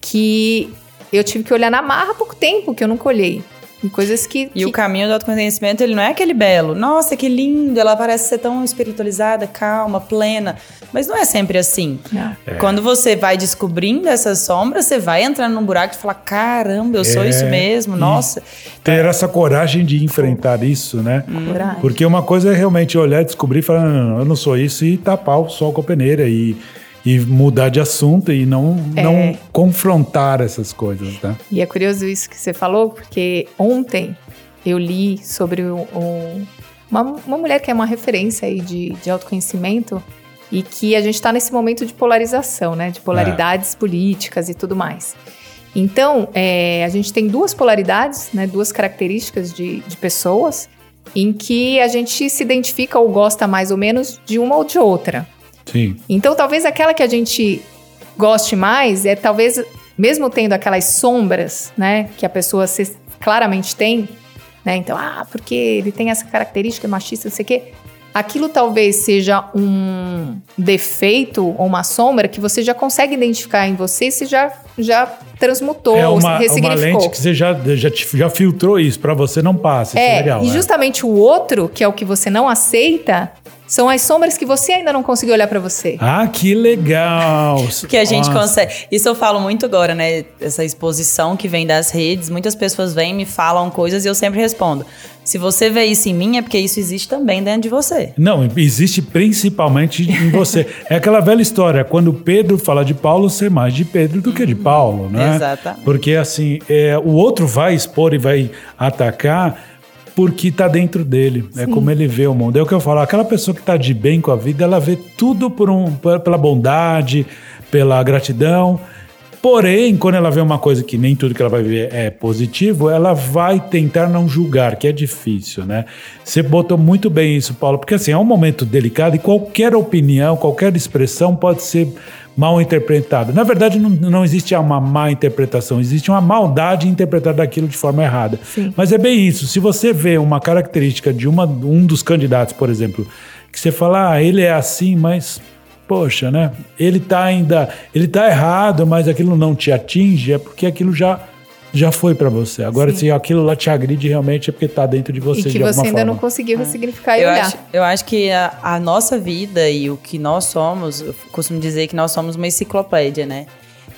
que eu tive que olhar na marra há pouco tempo que eu nunca olhei. E coisas que. E que- o caminho do autoconhecimento, ele não é aquele belo. Nossa, que lindo, ela parece ser tão espiritualizada, calma, plena. Mas não é sempre assim. Não. Quando você vai descobrindo essas sombras, você vai entrando num buraco e fala: caramba, eu sou É, isso mesmo, e- nossa. Ter essa coragem de enfrentar isso, né? Coragem. Porque uma coisa é realmente olhar, descobrir e falar, não, não, não, eu não sou isso e tapar o sol com a peneira e, e mudar de assunto e não, É. não confrontar essas coisas, né? E é curioso isso que você falou, porque ontem eu li sobre o- o- uma, uma mulher que é uma referência aí de, de autoconhecimento e que a gente está nesse momento de polarização, né? De polaridades políticas e tudo mais. Então, é, a gente tem duas polaridades, né? Duas características de, de pessoas em que a gente se identifica ou gosta mais ou menos de uma ou de outra. Sim. Então, talvez aquela que a gente goste mais é talvez, mesmo tendo aquelas sombras, né, que a pessoa se- claramente tem, né? Então, ah, porque ele tem essa característica machista, não sei o quê. Aquilo talvez seja um defeito ou uma sombra que você já consegue identificar em você e você já, já transmutou, é ou uma, uma ressignificou. lente que você já, já, já filtrou isso, pra você não passa. Isso é, É, legal. e né? justamente o outro, que é o que você não aceita, são as sombras que você ainda não conseguiu olhar pra você. Ah, que legal! Que a gente Nossa. consegue. Isso eu falo muito agora, né? Essa exposição que vem das redes. Muitas pessoas vêm, me falam coisas e eu sempre respondo. Se você vê isso em mim, é porque isso existe também dentro de você. Não, existe principalmente em você. É aquela velha história, quando Pedro fala de Paulo, ser mais de Pedro do que de Paulo, né? Exatamente. Porque assim, é, o outro vai expor e vai atacar porque tá dentro dele. É como ele vê o mundo. É o que eu falo, aquela pessoa que tá de bem com a vida, ela vê tudo por um, pela bondade, pela gratidão. Porém, quando ela vê uma coisa que nem tudo que ela vai ver é positivo, ela vai tentar não julgar, que é difícil, né? Você botou muito bem isso, Paulo, porque assim, é um momento delicado e qualquer opinião, qualquer expressão pode ser mal interpretada. Na verdade, não, não existe uma má interpretação, existe uma maldade em interpretar daquilo de forma errada. Sim. Mas é bem isso. Se você vê uma característica de uma, um dos candidatos, por exemplo, que você fala, ah, ele é assim, mas poxa, né? Ele tá ainda, ele tá errado, mas aquilo não te atinge, é porque aquilo já já foi para você. Agora Sim. se aquilo lá te agride realmente é porque tá dentro de você e que de você alguma ainda forma. não conseguiu ressignificar e Eu olhar. acho, eu acho que a, a nossa vida e o que nós somos, eu costumo dizer que nós somos uma enciclopédia, né?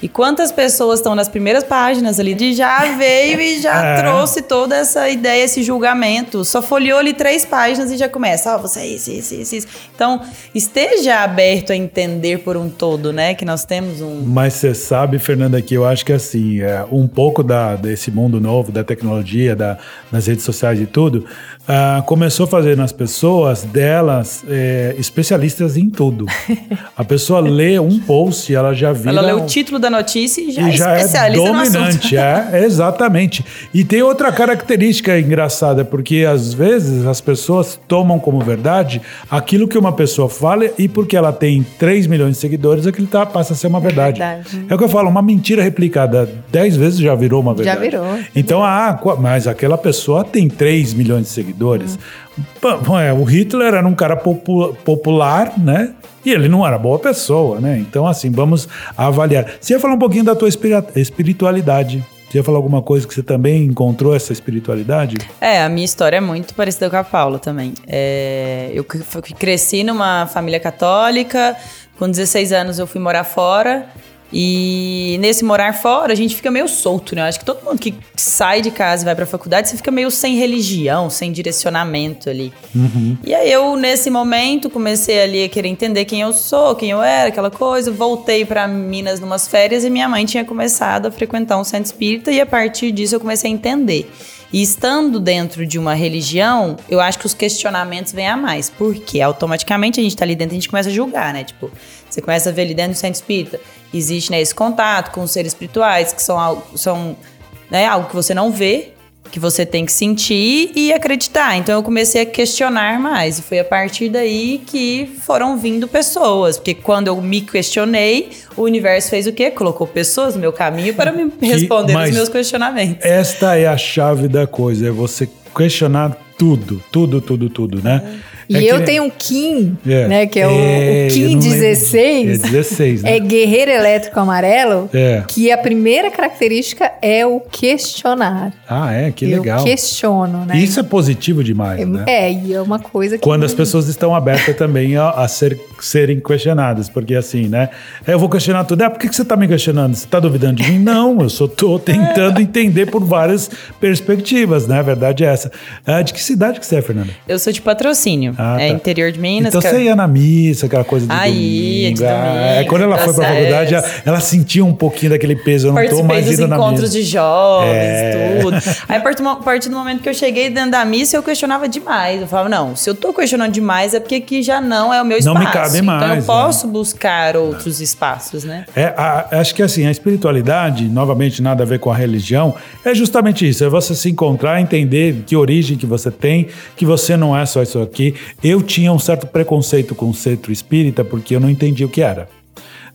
E quantas pessoas estão nas primeiras páginas ali de já veio e já É. trouxe toda essa ideia, esse julgamento. Só folheou ali três páginas e já começa, ó, você é isso, isso, isso, isso. Então, esteja aberto a entender por um todo, né? Que nós temos um. Mas você sabe, Fernanda, que eu acho que assim, é, um pouco da, desse mundo novo, da tecnologia, da, das redes sociais e tudo, ah, começou a fazer nas pessoas delas é, especialistas em tudo. A pessoa lê um post e ela já vira... Ela lê o título da notícia e já, e é já é especialista dominante, é, exatamente. E tem outra característica engraçada, porque às vezes as pessoas tomam como verdade aquilo que uma pessoa fala e porque ela tem 3 milhões de seguidores, aquilo tá, passa a ser uma verdade. verdade. É o que eu falo, uma mentira replicada 10 vezes já virou uma Já verdade. virou. Então, ah, mas aquela pessoa tem 3 milhões de seguidores. É, O Hitler era um cara popu- popular, né? E ele não era boa pessoa, né? Então, assim, vamos avaliar. Você ia falar um pouquinho da tua espiritualidade. Você ia falar alguma coisa que você também encontrou essa espiritualidade? É, a minha história é muito parecida com a Paula também. É, eu cresci numa família católica, com 16 anos eu fui morar fora. E nesse morar fora, a gente fica meio solto, né? Eu acho que todo mundo que sai de casa e vai pra faculdade, você fica meio sem religião, sem direcionamento ali. E aí eu, nesse momento, comecei ali a querer entender quem eu sou, quem eu era, aquela coisa. Voltei pra Minas numas férias e minha mãe tinha começado a frequentar um centro espírita e a partir disso eu comecei a entender. E estando dentro de uma religião, eu acho que os questionamentos vêm a mais. Porque automaticamente a gente tá ali dentro e a gente começa a julgar, né? Tipo, você começa a ver ali dentro do centro espírita. Existe né, esse contato com os seres espirituais, que são, algo- são né, algo que você não vê, que você tem que sentir e acreditar. Então eu comecei a questionar mais. E foi a partir daí que foram vindo pessoas. Porque quando eu me questionei, o universo fez o quê? Colocou pessoas no meu caminho para me responder mas- os meus questionamentos. Esta é a chave da coisa, é você questionar tudo, tudo, tudo, tudo, né? É que eu nem- tenho um Kim, É. né? Que é o, É, o eu Kim não lembro. 16. É 16, né? É guerreiro elétrico amarelo. É. Que a primeira característica é o questionar. Ah, é, que eu legal. questiono, né? Isso é positivo demais, né? É, e é uma coisa que. Quando as pessoas estão abertas também a, a ser- serem questionadas, porque assim, né? Eu vou questionar tudo. Ah, por que, que você está me questionando? Você está duvidando de mim? Não, eu só estou tentando entender por várias perspectivas, né? A verdade é essa. Ah, de que cidade que você é, Fernanda? Eu sou de patrocínio. Ah, é tá. interior de Minas. Então cara. você ia na missa, aquela coisa Ah, ia domingo. de Ah, é, domingo, quando ela foi pra faculdade, ela, festas. ela sentia um pouquinho daquele peso. Eu não tô mais indo na encontros missa. de jovens, É. tudo. Aí, a partir, do do momento que eu cheguei dentro da missa, eu questionava demais. Eu falava, não, se eu tô questionando demais, é porque aqui já não é o meu Não espaço. me cabe Então, mais, eu né? posso buscar outros espaços, né? É, a- acho que assim, a espiritualidade, novamente, nada a ver com a religião, é justamente isso, é você se encontrar, entender que origem que você tem, que você não é só isso aqui. Eu tinha um certo preconceito com o centro espírita, porque eu não entendia o que era.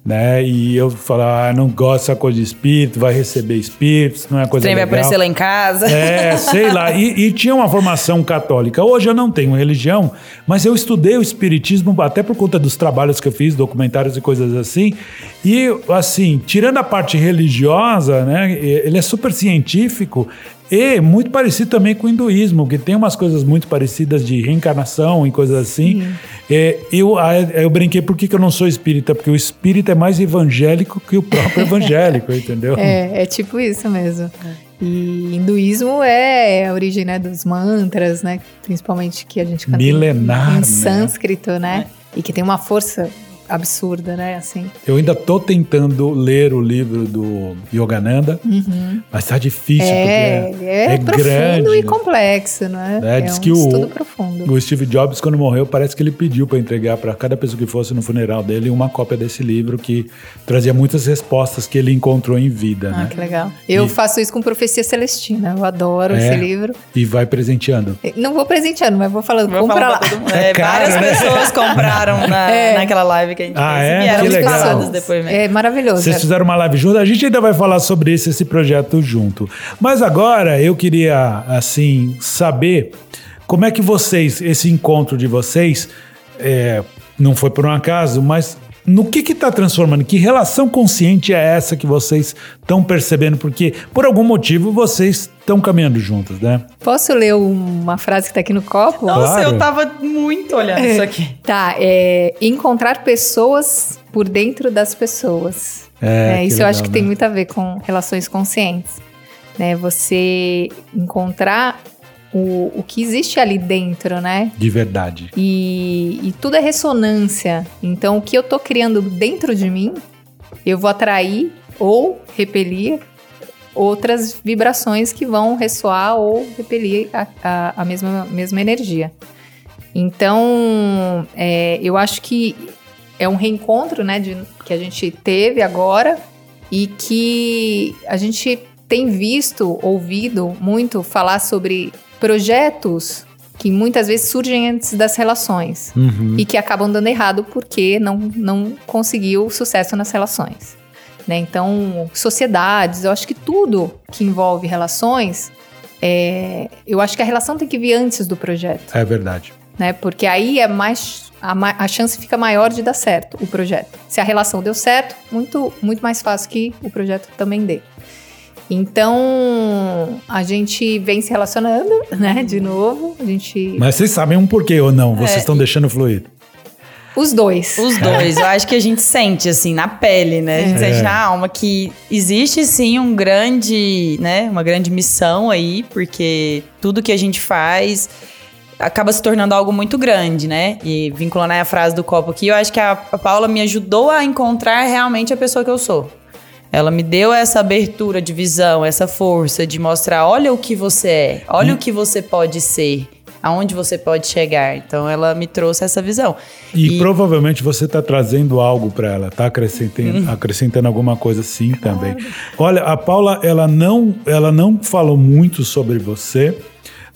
Né? E eu falava, ah, não gosto dessa coisa de espírito, vai receber espíritos, não é coisa trem vai legal. aparecer lá em casa. É, sei lá. E, e tinha uma formação católica. Hoje eu não tenho religião, mas eu estudei o espiritismo até por conta dos trabalhos que eu fiz, documentários e coisas assim. E, assim, tirando a parte religiosa, né, ele é super científico e muito parecido também com o hinduísmo, que tem umas coisas muito parecidas de reencarnação e coisas assim. É, eu, eu brinquei por que que eu não sou espírita, porque o espírita é mais evangélico que o próprio evangélico, entendeu? É, é tipo isso mesmo. E hinduísmo é a origem né, dos mantras, né? Principalmente que a gente canta em- Milenar, em, né? sânscrito, né? E que tem uma força absurda, né? Assim. Eu ainda tô tentando ler o livro do Yogananda, mas tá difícil, Uhum. É, porque ele é, profundo grande, e né? complexo, né? É, É, diz um que o- estudo profundo. O Steve Jobs, quando morreu, parece que ele pediu para entregar para cada pessoa que fosse no funeral dele uma cópia desse livro que trazia muitas respostas que ele encontrou em vida, Ah, né? que legal. Eu E- faço isso com Profecia Celestina. Eu adoro É. esse livro. E vai presenteando. Não vou presenteando, mas vou falando. Vou compra lá. É É, caro, várias né? pessoas compraram na, É. naquela live que a gente Ah, fez. é? E vieram Que legal. faladas depois mesmo. É maravilhoso. Vocês fizeram uma live junto, a gente ainda vai falar sobre esse, esse projeto junto. Mas agora eu queria, assim, saber como é que vocês, esse encontro de vocês, é, não foi por um acaso, mas no que que tá transformando? Que relação consciente é essa que vocês estão percebendo? Porque, por algum motivo, vocês estão caminhando juntos, né? Posso ler uma frase que tá aqui no copo? Nossa, Claro. eu tava muito olhando isso aqui. Tá, é encontrar pessoas por dentro das pessoas. É, É, isso eu legal, acho que né? tem muito a ver com relações conscientes. Né? Você encontrar o, o que existe ali dentro, né? De verdade. E, e tudo é ressonância. Então, o que eu tô criando dentro de mim, eu vou atrair ou repelir outras vibrações que vão ressoar ou repelir a, a, a mesma, mesma energia. Então, é, eu acho que é um reencontro, né, de, que a gente teve agora e que a gente tem visto, ouvido muito falar sobre projetos que muitas vezes surgem antes das relações Uhum. e que acabam dando errado porque não, não conseguiu sucesso nas relações. Né? Então, sociedades, eu acho que tudo que envolve relações, é, eu acho que a relação tem que vir antes do projeto, É verdade. né? Porque aí é mais a, a chance fica maior de dar certo o projeto. Se a relação deu certo, muito muito mais fácil que o projeto também dê. Então, a gente vem se relacionando, né, de novo, a gente Mas vocês sabem um porquê ou não? É, Vocês estão deixando fluir. Os dois. Os dois, eu acho que a gente sente, assim, na pele, né? A gente É. sente na alma que existe, sim, um grande, né? Uma grande missão aí, porque tudo que a gente faz acaba se tornando algo muito grande, né? E vinculando aí a frase do copo aqui, eu acho que a, a Paula me ajudou a encontrar realmente a pessoa que eu sou. Ela me deu essa abertura de visão, essa força de mostrar, olha o que você é, olha o que você pode ser, aonde você pode chegar. Então ela me trouxe essa visão. E, provavelmente você está trazendo algo para ela, tá acrescentando, acrescentando alguma coisa sim também. Olha, a Paula, ela não, ela não falou muito sobre você,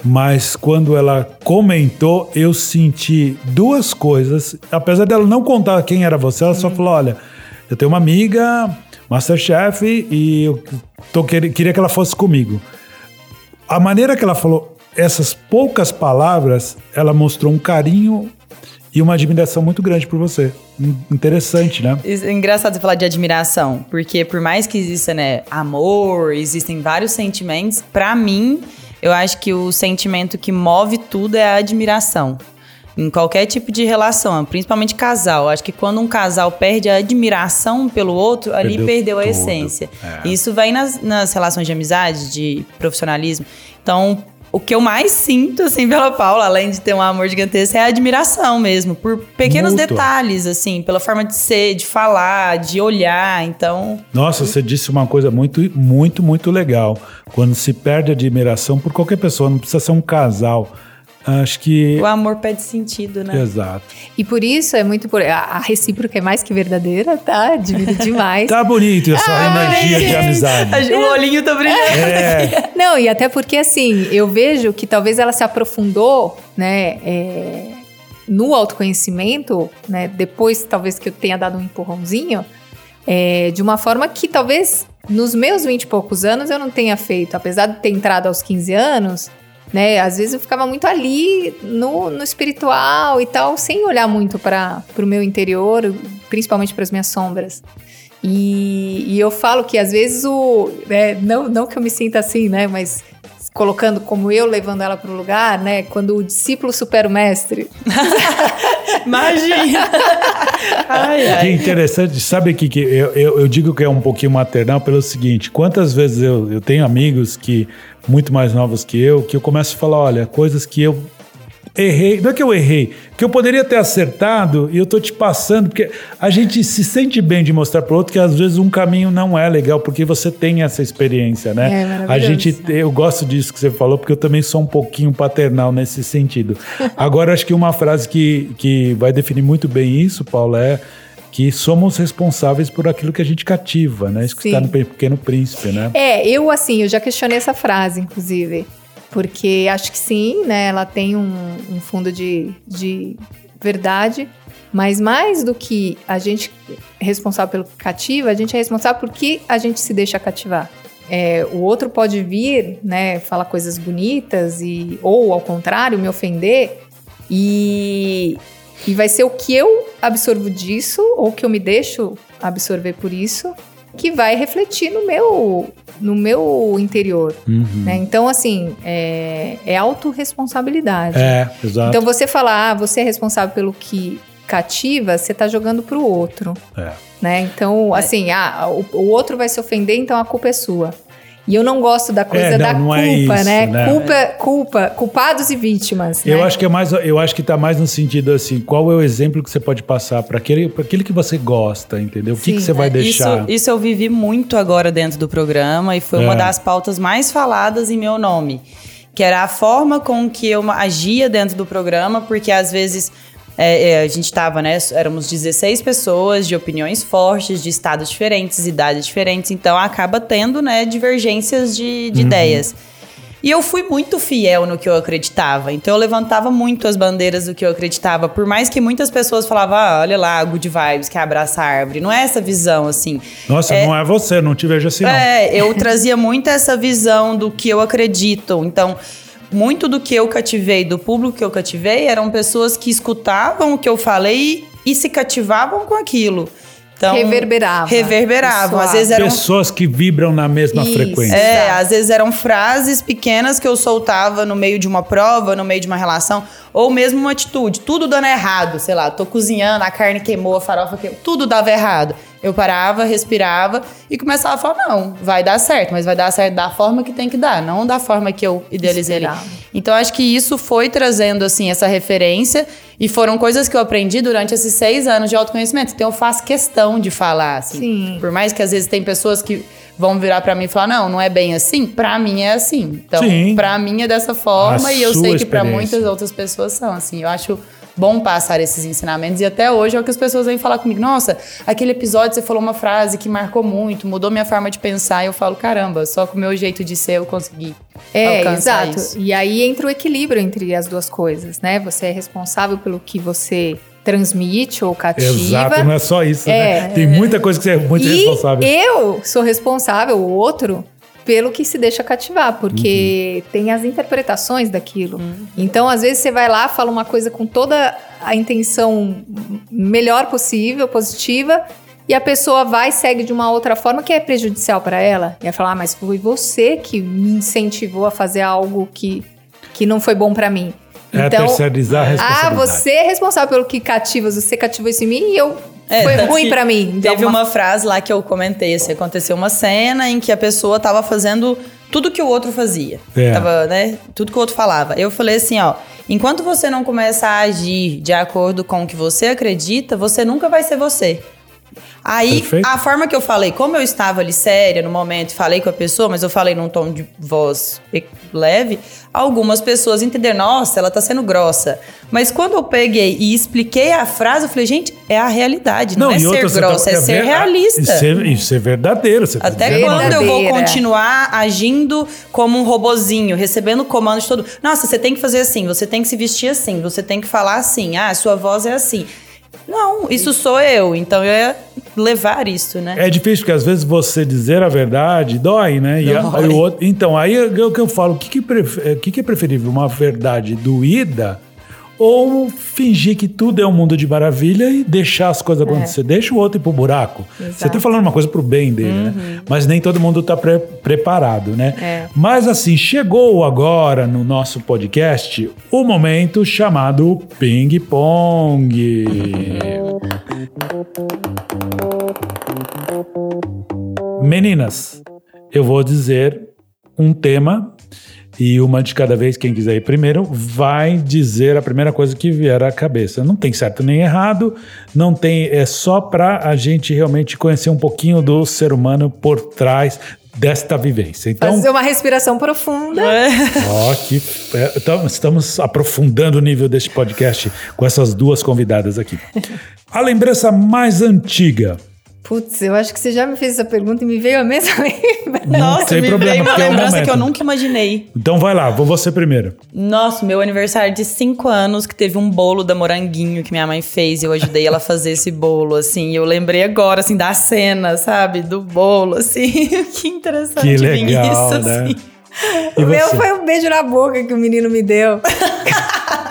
mas quando ela comentou, eu senti duas coisas. Apesar dela não contar quem era você, ela só falou: olha, eu tenho uma amiga, Masterchef, e eu tô, quer- queria que ela fosse comigo. A maneira que ela falou, essas poucas palavras, ela mostrou um carinho e uma admiração muito grande por você. In- Interessante, né? É engraçado você falar de admiração, porque por mais que exista, né, amor, existem vários sentimentos, pra mim, eu acho que o sentimento que move tudo é a admiração. Em qualquer tipo de relação, principalmente casal. Eu acho que quando um casal perde a admiração pelo outro, ali Perdeu perdeu, a tudo. essência. É. Isso vai nas, nas relações de amizade, de profissionalismo. Então, o que eu mais sinto, assim, pela Paula, além de ter um amor gigantesco, é a admiração mesmo, por pequenos Mútua. detalhes, assim, pela forma de ser, de falar, de olhar. Então, Nossa, você disse uma coisa muito, muito, muito legal. Quando se perde a admiração por qualquer pessoa, não precisa ser um casal. Acho que. o amor pede sentido, né? Exato. E por isso é muito por a recíproca é mais que verdadeira, tá? Admiro demais. Tá bonito essa energia de amizade. O olhinho tá brilhando. É, Não, e até porque assim, eu vejo que talvez ela se aprofundou, né, é, no autoconhecimento, né, depois talvez que eu tenha dado um empurrãozinho, é, de uma forma que talvez nos meus 20 e poucos anos eu não tenha feito, apesar de ter entrado aos 15 anos, né, às vezes eu ficava muito ali no, no espiritual e tal, sem olhar muito para o meu interior, principalmente para as minhas sombras. E, e eu falo que às vezes o. né, não, não que eu me sinta assim, né? Mas colocando como eu levando ela para o lugar, né? Quando o discípulo supera o mestre. Imagina. ai, que ai. interessante. Sabe que, que eu, eu, eu digo que é um pouquinho maternal pelo seguinte: quantas vezes eu, eu tenho amigos que muito mais novos que eu, que eu começo a falar, olha, coisas que eu errei, não é que eu errei, que eu poderia ter acertado e eu tô te passando, porque a gente se sente bem de mostrar pro outro que às vezes um caminho não é legal, porque você tem essa experiência, É, né? a maravilhoso. gente, eu gosto disso que você falou, porque eu também sou um pouquinho paternal nesse sentido. Agora, acho que uma frase que, que vai definir muito bem isso, Paulo, é que somos responsáveis por aquilo que a gente cativa, né? Isso que está no Pequeno Príncipe, né? É, eu assim, eu já questionei essa frase, inclusive. Porque acho que sim, né? Ela tem um, um fundo de, de verdade. Mas mais do que a gente é responsável pelo que cativa, a gente é responsável por que a gente se deixa cativar. É, o outro pode vir, né, falar coisas bonitas e ou ao contrário me ofender e e vai ser o que eu absorvo disso ou que eu me deixo absorver por isso que vai refletir no meu no meu interior, Uhum. né? Então assim é, é autorresponsabilidade. É, exato. Então você falar, ah, você é responsável pelo que cativa, você tá jogando pro outro, É. né? Então, assim, ah, o, o outro vai se ofender, então a culpa é sua. E eu não gosto da coisa É, não, da não culpa, é isso, né? né? Culpa, culpa, culpados e vítimas. Eu né? acho que é mais, eu acho que tá mais no sentido assim, qual é o exemplo que você pode passar para aquele, pra aquele que você gosta, entendeu? O que, Sim, que você vai É, deixar? Isso, isso eu vivi muito agora dentro do programa e foi uma É. das pautas mais faladas em meu nome. Que era a forma com que eu agia dentro do programa, porque às vezes é, é, a gente tava, né? Éramos 16 pessoas de opiniões fortes, de estados diferentes, idades diferentes, então acaba tendo, né, divergências de, de ideias. E eu fui muito fiel no que eu acreditava. Então eu levantava muito as bandeiras do que eu acreditava. Por mais que muitas pessoas falavam, ah, olha lá, good vibes, que abraça a árvore. Não é essa visão, assim. Nossa, não é você, não te vejo assim, não. É, eu trazia muito essa visão do que eu acredito. Então, muito do que eu cativei, do público que eu cativei, eram pessoas que escutavam o que eu falei e se cativavam com aquilo. Então, Reverberava. Reverberavam. Às vezes eram Pessoas que vibram na mesma Isso. frequência. é, às vezes eram frases pequenas que eu soltava no meio de uma prova, no meio de uma relação, ou mesmo uma atitude, tudo dando errado, sei lá, tô cozinhando, a carne queimou, a farofa queimou, tudo dava errado. Eu parava, respirava e começava a falar, não, vai dar certo, mas vai dar certo da forma que tem que dar, não da forma que eu idealizei ali. Então acho que isso foi trazendo assim essa referência e foram coisas que eu aprendi durante esses seis anos de autoconhecimento. Então eu faço questão de falar assim. Sim. Por mais que às vezes tem pessoas que vão virar pra mim e falar não, não é bem assim. Pra mim é assim. Então Sim. pra mim é dessa forma A e eu sei que pra experiência. muitas outras pessoas são assim. Eu acho bom passar esses ensinamentos e até hoje é o que as pessoas vêm falar comigo. Nossa, aquele episódio você falou uma frase que marcou muito, mudou minha forma de pensar. E eu falo caramba, só com o meu jeito de ser eu consegui. É, exato. isso. E aí entra o equilíbrio entre as duas coisas, né? Você é responsável pelo que você transmite ou cativa. Exato, não é só isso, É. né? Tem muita coisa que você é muito e responsável. eu sou responsável, o outro, pelo que se deixa cativar, porque tem as interpretações daquilo. Então, às vezes, você vai lá, fala uma coisa com toda a intenção melhor possível, positiva, e a pessoa vai e segue de uma outra forma que é prejudicial para ela. E vai falar, ah, mas foi você que me incentivou a fazer algo que, que não foi bom para mim. É terceirizar a ah, responsabilidade. você é responsável pelo que cativa, você cativou isso em mim e eu É, foi ruim pra mim. Teve alguma uma frase lá que eu comentei, assim, aconteceu uma cena em que a pessoa tava fazendo tudo que o outro fazia. É. Tava, né, tudo que o outro falava. Eu falei assim, ó, enquanto você não começa a agir de acordo com o que você acredita, você nunca vai ser você. Aí, Perfeito. a forma que eu falei, como eu estava ali séria no momento, falei com a pessoa, mas eu falei num tom de voz leve, algumas pessoas entenderam, nossa, ela tá sendo grossa. Mas quando eu peguei e expliquei a frase, eu falei, gente, é a realidade, não, é e ser outra, você grossa, tá- é ser realista. Isso é, isso é verdadeiro. Você tá Até dizendo. quando eu vou continuar agindo como um robozinho, recebendo comando de todo. Nossa, você tem que fazer assim, você tem que se vestir assim, você tem que falar assim, ah, sua voz é assim. Não, isso sou eu, então eu ia levar isso, né? É difícil porque às vezes você dizer a verdade dói, né? E a- Dói. aí o outro- então, aí é o que eu falo, o que, que, pref- é, o que, que é preferível? Uma verdade doída ou fingir que tudo é um mundo de maravilha e deixar as coisas acontecer? Deixa o outro ir pro buraco. Você É. Exato. tá falando uma coisa pro bem dele, né? Mas nem todo mundo tá pre- preparado, né? É. Mas assim, chegou agora no nosso podcast o momento chamado Ping Pong. Meninas, eu vou dizer um tema e uma de cada vez, quem quiser ir primeiro, vai dizer a primeira coisa que vier à cabeça. Não tem certo nem errado, não tem, é só para a gente realmente conhecer um pouquinho do ser humano por trás desta vivência. Então, Fazer uma respiração profunda. Ó, que é, então, estamos aprofundando o nível deste podcast com essas duas convidadas aqui. A lembrança mais antiga. Putz, eu acho que você já me fez essa pergunta e me veio a mesma lembrança. Nossa, tem me problema, veio uma é o lembrança momento. que eu nunca imaginei. Então vai lá, vou você primeiro. Nossa, meu aniversário de 5 anos, que teve um bolo da Moranguinho que minha mãe fez, e eu ajudei ela a fazer esse bolo, assim. e Eu lembrei agora, assim, da cena, sabe? Do bolo, assim. que interessante Que vir legal, isso, né? assim. E O meu você? foi um beijo na boca que o menino me deu.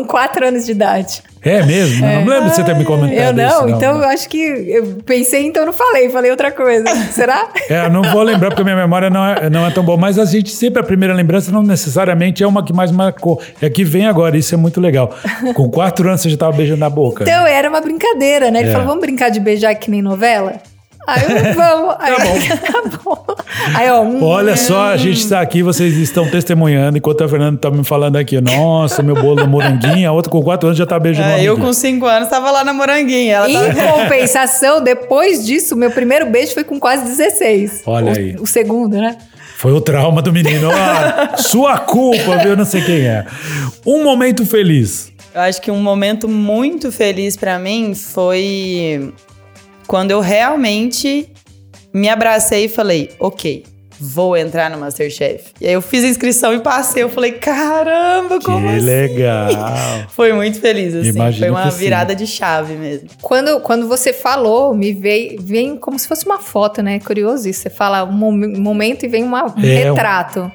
Com quatro anos de idade. É mesmo? Não lembro de você ter me comentado eu não, isso. então eu acho que eu pensei, então não falei, falei outra coisa. Será? É, eu não vou lembrar porque a minha memória não é, não é tão boa. Mas a gente sempre, a primeira lembrança não necessariamente é uma que mais marcou. É que vem agora, isso é muito legal. Com quatro anos você já estava beijando na boca. Então era uma brincadeira, né? Ele É. falou, vamos brincar de beijar que nem novela? Aí eu, vamos. Aí, tá bom. Aí, ó, hum, Olha só, a gente está aqui, vocês estão testemunhando, enquanto a Fernanda tá me falando aqui, nossa, meu bolo da moranguinha, a outra com quatro anos já tá beijando É, eu com 5 anos tava lá na Moranguinha. Ela Em tava... compensação, depois disso, meu primeiro beijo foi com quase 16. Olha o, aí. O segundo, né? Foi o trauma do menino. Ah, sua culpa, viu? Não sei quem é. Um momento feliz. Eu acho que um momento muito feliz pra mim foi quando eu realmente me abracei e falei, ok, vou entrar no Masterchef. E aí eu fiz a inscrição e passei. Eu falei, caramba, como que assim? legal. Foi muito feliz, assim. Imagino foi uma que sim. virada de chave mesmo. Quando, quando você falou, me veio, vem como se fosse uma foto, né? Curioso isso. Você fala um mom- momento e vem uma- um É, um- retrato.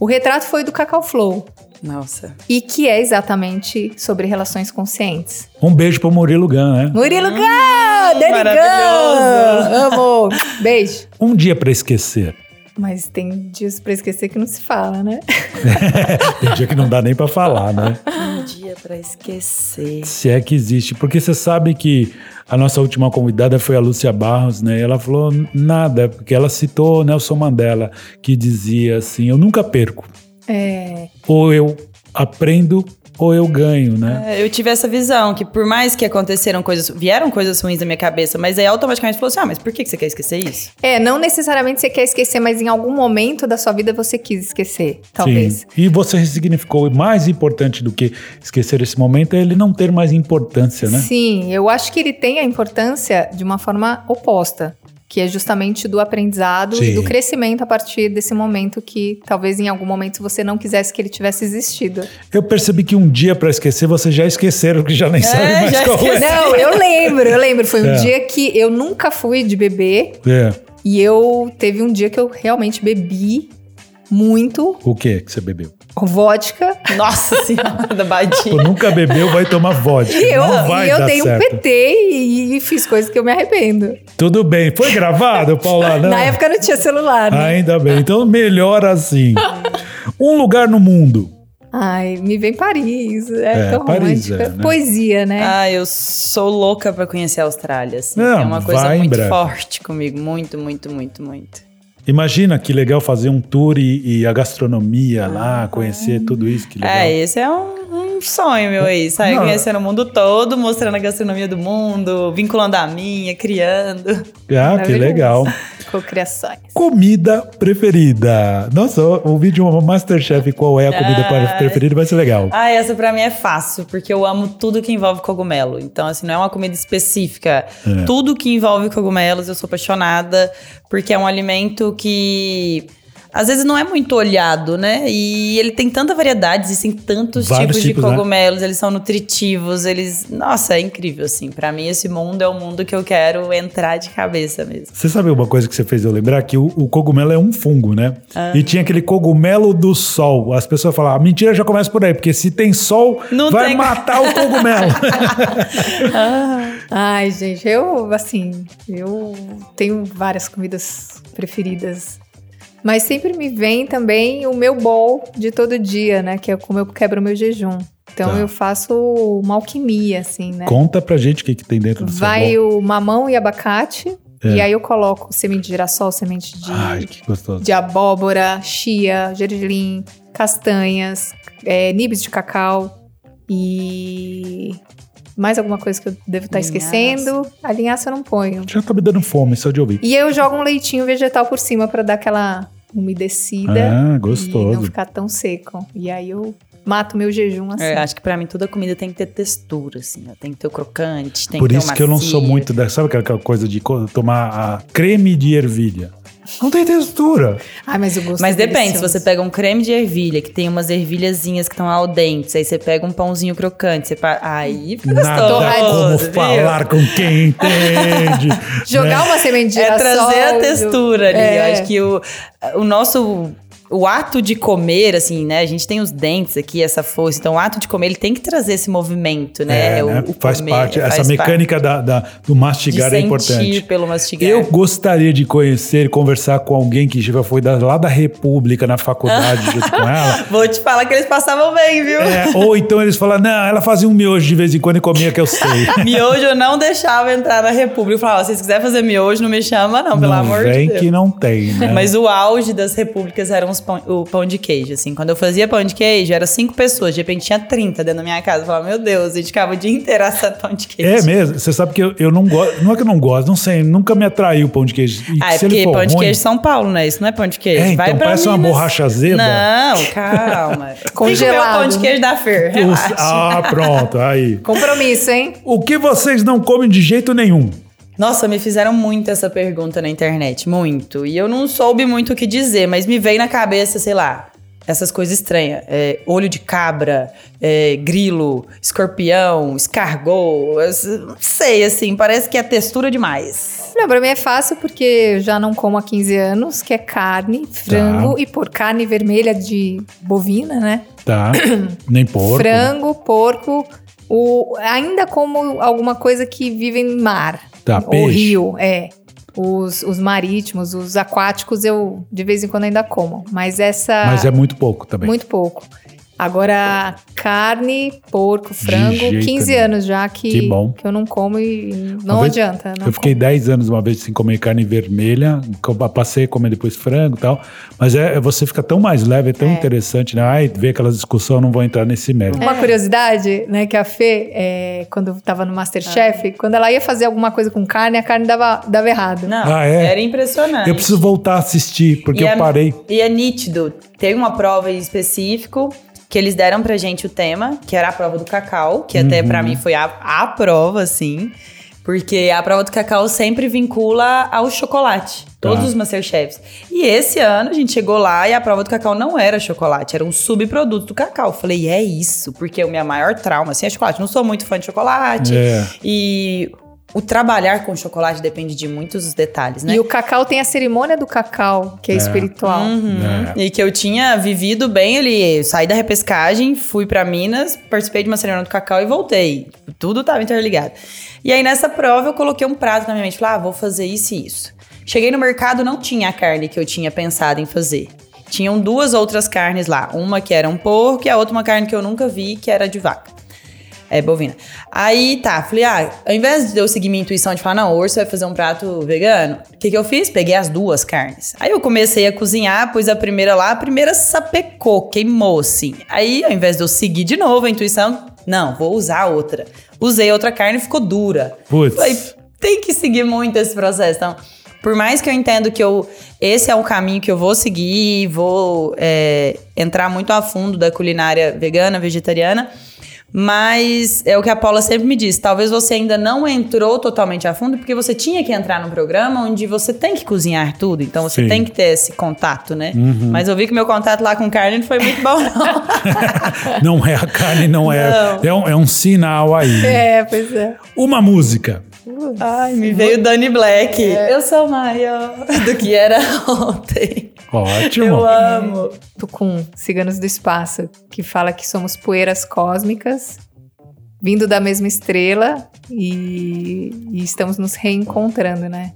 O retrato foi do Cacau Flow. Nossa. E que é exatamente sobre relações conscientes. Um beijo pro Murilo Gun, né? Murilo! Danny maravilhoso. Gun! Amo! Beijo. Um dia pra esquecer. Mas tem dias pra esquecer que não se fala, né? Tem dia que não dá nem pra falar, né? Um dia pra esquecer. Se é que existe. Porque você sabe que a nossa última convidada foi a Lúcia Barros, né? E ela falou nada, porque ela citou Nelson Mandela, que dizia assim: Eu nunca perco. É. Ou eu aprendo ou eu ganho, né? É, Eu tive essa visão, que por mais que aconteceram coisas, vieram coisas ruins na minha cabeça, mas aí automaticamente falou assim: ah, mas por que você quer esquecer isso? É, não necessariamente você quer esquecer, mas em algum momento da sua vida você quis esquecer, talvez. Sim. E você ressignificou. E mais importante do que esquecer esse momento é ele não ter mais importância, né? Sim, eu acho que ele tem a importância de uma forma oposta, que é justamente do aprendizado Sim. e do crescimento a partir desse momento que talvez em algum momento você não quisesse que ele tivesse existido. Eu percebi que um dia pra esquecer, vocês já esqueceram, que já nem sabem mais qual é. Não, eu lembro, eu lembro. Foi um É. dia que eu nunca fui de beber É. E eu teve um dia que eu realmente bebi muito O que que você bebeu? Vodka. Nossa senhora da Pô, Badinha. nunca bebeu, vai tomar vodka. E eu, não vai e eu dar dei um certo. PT e, e fiz coisas que eu me arrependo. Tudo bem. Foi gravado, Paula? Não. Na época não tinha celular, né? Ainda bem. Então, melhor assim. Um lugar no mundo. Ai, me vem Paris. É, É, tão Paris, romântica. é, né? Poesia, né? Ah, eu sou louca pra conhecer a Austrália, assim. Não, é uma coisa muito breve. forte comigo. Muito, muito, muito, muito. Imagina que legal fazer um tour e, e a gastronomia lá, conhecer tudo isso. Que legal. É, esse é um, um sonho meu aí. Sair Não. conhecendo o mundo todo, mostrando a gastronomia do mundo, vinculando a minha, criando. Ah, que Maravilhoso. legal. Cocriações. Comida preferida. Nossa, o vídeo Masterchef, qual é a comida Ai. preferida, vai ser legal. Ah, essa pra mim é fácil, porque eu amo tudo que envolve cogumelo. Então, assim, não é uma comida específica. É. Tudo que envolve cogumelos, eu sou apaixonada, porque é um alimento que às vezes não é muito olhado, né? E ele tem tanta variedade, existem tantos Vários tipos de tipos, né? cogumelos, eles são nutritivos, eles. Nossa, é incrível, assim. Pra mim, esse mundo é um mundo que eu quero entrar de cabeça mesmo. Você sabe uma coisa que você fez eu lembrar? Que o, o cogumelo é um fungo, né? E tinha aquele cogumelo do sol. As pessoas falavam, a mentira já começa por aí, porque se tem sol, Não vai tem- matar o cogumelo. Ai, gente, eu, assim, eu tenho várias comidas preferidas. Mas sempre me vem também o meu bowl de todo dia, né? Que é como eu quebro o meu jejum. Então Tá. eu faço uma alquimia, assim, né? Conta pra gente o que, que tem dentro do seu Vai bolo. o mamão e abacate. É. E aí eu coloco semente de girassol, semente de, Ai, que gostoso. de abóbora, chia, gergelim, castanhas, é, nibs de cacau e mais alguma coisa que eu devo estar Linhaça. esquecendo. A linhaça eu não ponho. Já tá me dando fome só de ouvir. E eu jogo um leitinho vegetal por cima para dar aquela umedecida Ah, e gostoso. não ficar tão seco. E aí eu mato meu jejum assim. Eu acho que pra mim toda comida tem que ter textura, assim. ó. Tem que ter o crocante, tem Por que ter isso o que eu não sou muito da. Sabe aquela coisa de tomar a creme de ervilha? Não tem textura. Ai, mas o gosto Mas é depende, se você pega um creme de ervilha, que tem umas ervilhazinhas que estão al dente, aí você pega um pãozinho crocante, você pa... aí fica Nada gostoso. como viu? falar com quem entende. Jogar né? uma semente de É trazer a do- textura ali. É. Eu acho que o, o nosso. O ato de comer, assim, né? A gente tem os dentes aqui, essa força. Então, o ato de comer, ele tem que trazer esse movimento, né? É, O- né? o faz comer, parte. faz essa parte. mecânica da, da- do de mastigar é sentir importante. pelo mastigar. Eu gostaria de conhecer, conversar com alguém que já foi da- lá da República na faculdade junto com ela. Vou te falar que eles passavam bem, viu? É, ou então eles falam, não, ela fazia um miojo de vez em quando e comia que eu sei. Miojo eu não deixava entrar na República. Eu falava, se vocês quiserem fazer miojo, não me chama, não, pelo não amor de Deus. que não tem, né? Mas o auge das repúblicas era uns pão- o pão de queijo, assim. Quando eu fazia pão de queijo, era cinco pessoas. De repente tinha 30 dentro da minha casa. Eu falava, meu Deus, a gente ficava o dia inteiro assando pão de queijo. É mesmo, você sabe que eu, eu não gosto, não é que eu não gosto, não sei, nunca me atraiu o pão de queijo. E Ah, é se ele porque for pão de ruim- queijo São Paulo, né? Isso não é pão de queijo. É, então Vai pra parece uma Minas. borracha azeda. Não, calma. Comer o Congelado, pão de queijo da Fer, Os- ah, pronto, aí. Compromisso, hein? O que vocês não comem de jeito nenhum? Nossa, me fizeram muito essa pergunta na internet, muito. E eu não soube muito o que dizer, mas me veio na cabeça, sei lá, essas coisas estranhas. É, olho de cabra, é, grilo, escorpião, escargot, não sei, assim, parece que é textura demais. Não, pra mim é fácil porque eu já não como há 15 anos, que é carne, frango e por carne vermelha de bovina, né? Tá, nem porco. Frango, porco, o, ainda como alguma coisa que vive em mar. Tá, ou peixe. rio, é. Os, os marítimos, os aquáticos eu de vez em quando ainda como. Mas essa. Mas é muito pouco também. Muito pouco. Agora, carne, porco, frango, jeito 15 nenhum. anos já que, Que bom. que eu não como e não Uma vez- adianta. não eu fiquei como. 10 anos uma vez sem comer carne vermelha, passei a comer depois frango e tal. Mas é, você fica tão mais leve, é tão interessante, né? Ai, ver aquelas discussões, não vou entrar nesse mérito. Uma curiosidade, né, que a Fê, é, quando eu tava no Masterchef, quando ela ia fazer alguma coisa com carne, a carne dava, dava errado. Não, Ah, é? era impressionante. Eu preciso voltar a assistir, porque E eu é- parei. E é nítido. Tem uma prova em específico que eles deram pra gente o tema, que era a prova do cacau, que até Uhum. pra mim foi a, a prova, assim. Porque a prova do cacau sempre vincula ao chocolate. Todos Tá. os Masterchefs. E esse ano a gente chegou lá e a prova do cacau não era chocolate, era um subproduto do cacau. Eu falei, é isso, porque o meu maior trauma, assim, é chocolate. Não sou muito fã de chocolate. É. E o trabalhar com chocolate depende de muitos detalhes, né? E o cacau tem a cerimônia do cacau, que é, É. espiritual. Uhum. É. E que eu tinha vivido bem ali. Eu saí da repescagem, fui pra Minas, participei de uma cerimônia do cacau e voltei. Tudo tava interligado. E aí nessa prova eu coloquei um prato na minha mente. Falei, ah, vou fazer isso e isso. Cheguei no mercado, não tinha a carne que eu tinha pensado em fazer. Tinham duas outras carnes lá. Uma que era um porco e a outra uma carne que eu nunca vi, que era de vaca. É, bovina. Aí tá, falei, ah, ao invés de eu seguir minha intuição de falar, não, o urso vai fazer um prato vegano, o que que eu fiz? Peguei as duas carnes. Aí eu comecei a cozinhar, pus a primeira lá, a primeira sapecou, queimou assim. Aí, ao invés de eu seguir de novo a intuição, não, vou usar outra. Usei outra carne e ficou dura. Putz. Falei, tem que seguir muito esse processo. Então, por mais que eu entendo que eu, esse é um caminho que eu vou seguir, vou é, entrar muito a fundo da culinária vegana, vegetariana, mas é o que a Paula sempre me diz. Talvez você ainda não entrou totalmente a fundo, porque você tinha que entrar num programa onde você tem que cozinhar tudo. Então você Sim. tem que ter esse contato, né? Mas eu vi que meu contato lá com carne não foi muito bom, não. Não é a carne, não é. Não. É, um, é um sinal aí. É, pois é. Uma música. Ai, me veio Dani Black. Eu sou maior do que era ontem. Ótimo. Eu amo. Tucum, Ciganos do Espaço, que fala que somos poeiras cósmicas, vindo da mesma estrela e, e estamos nos reencontrando, né?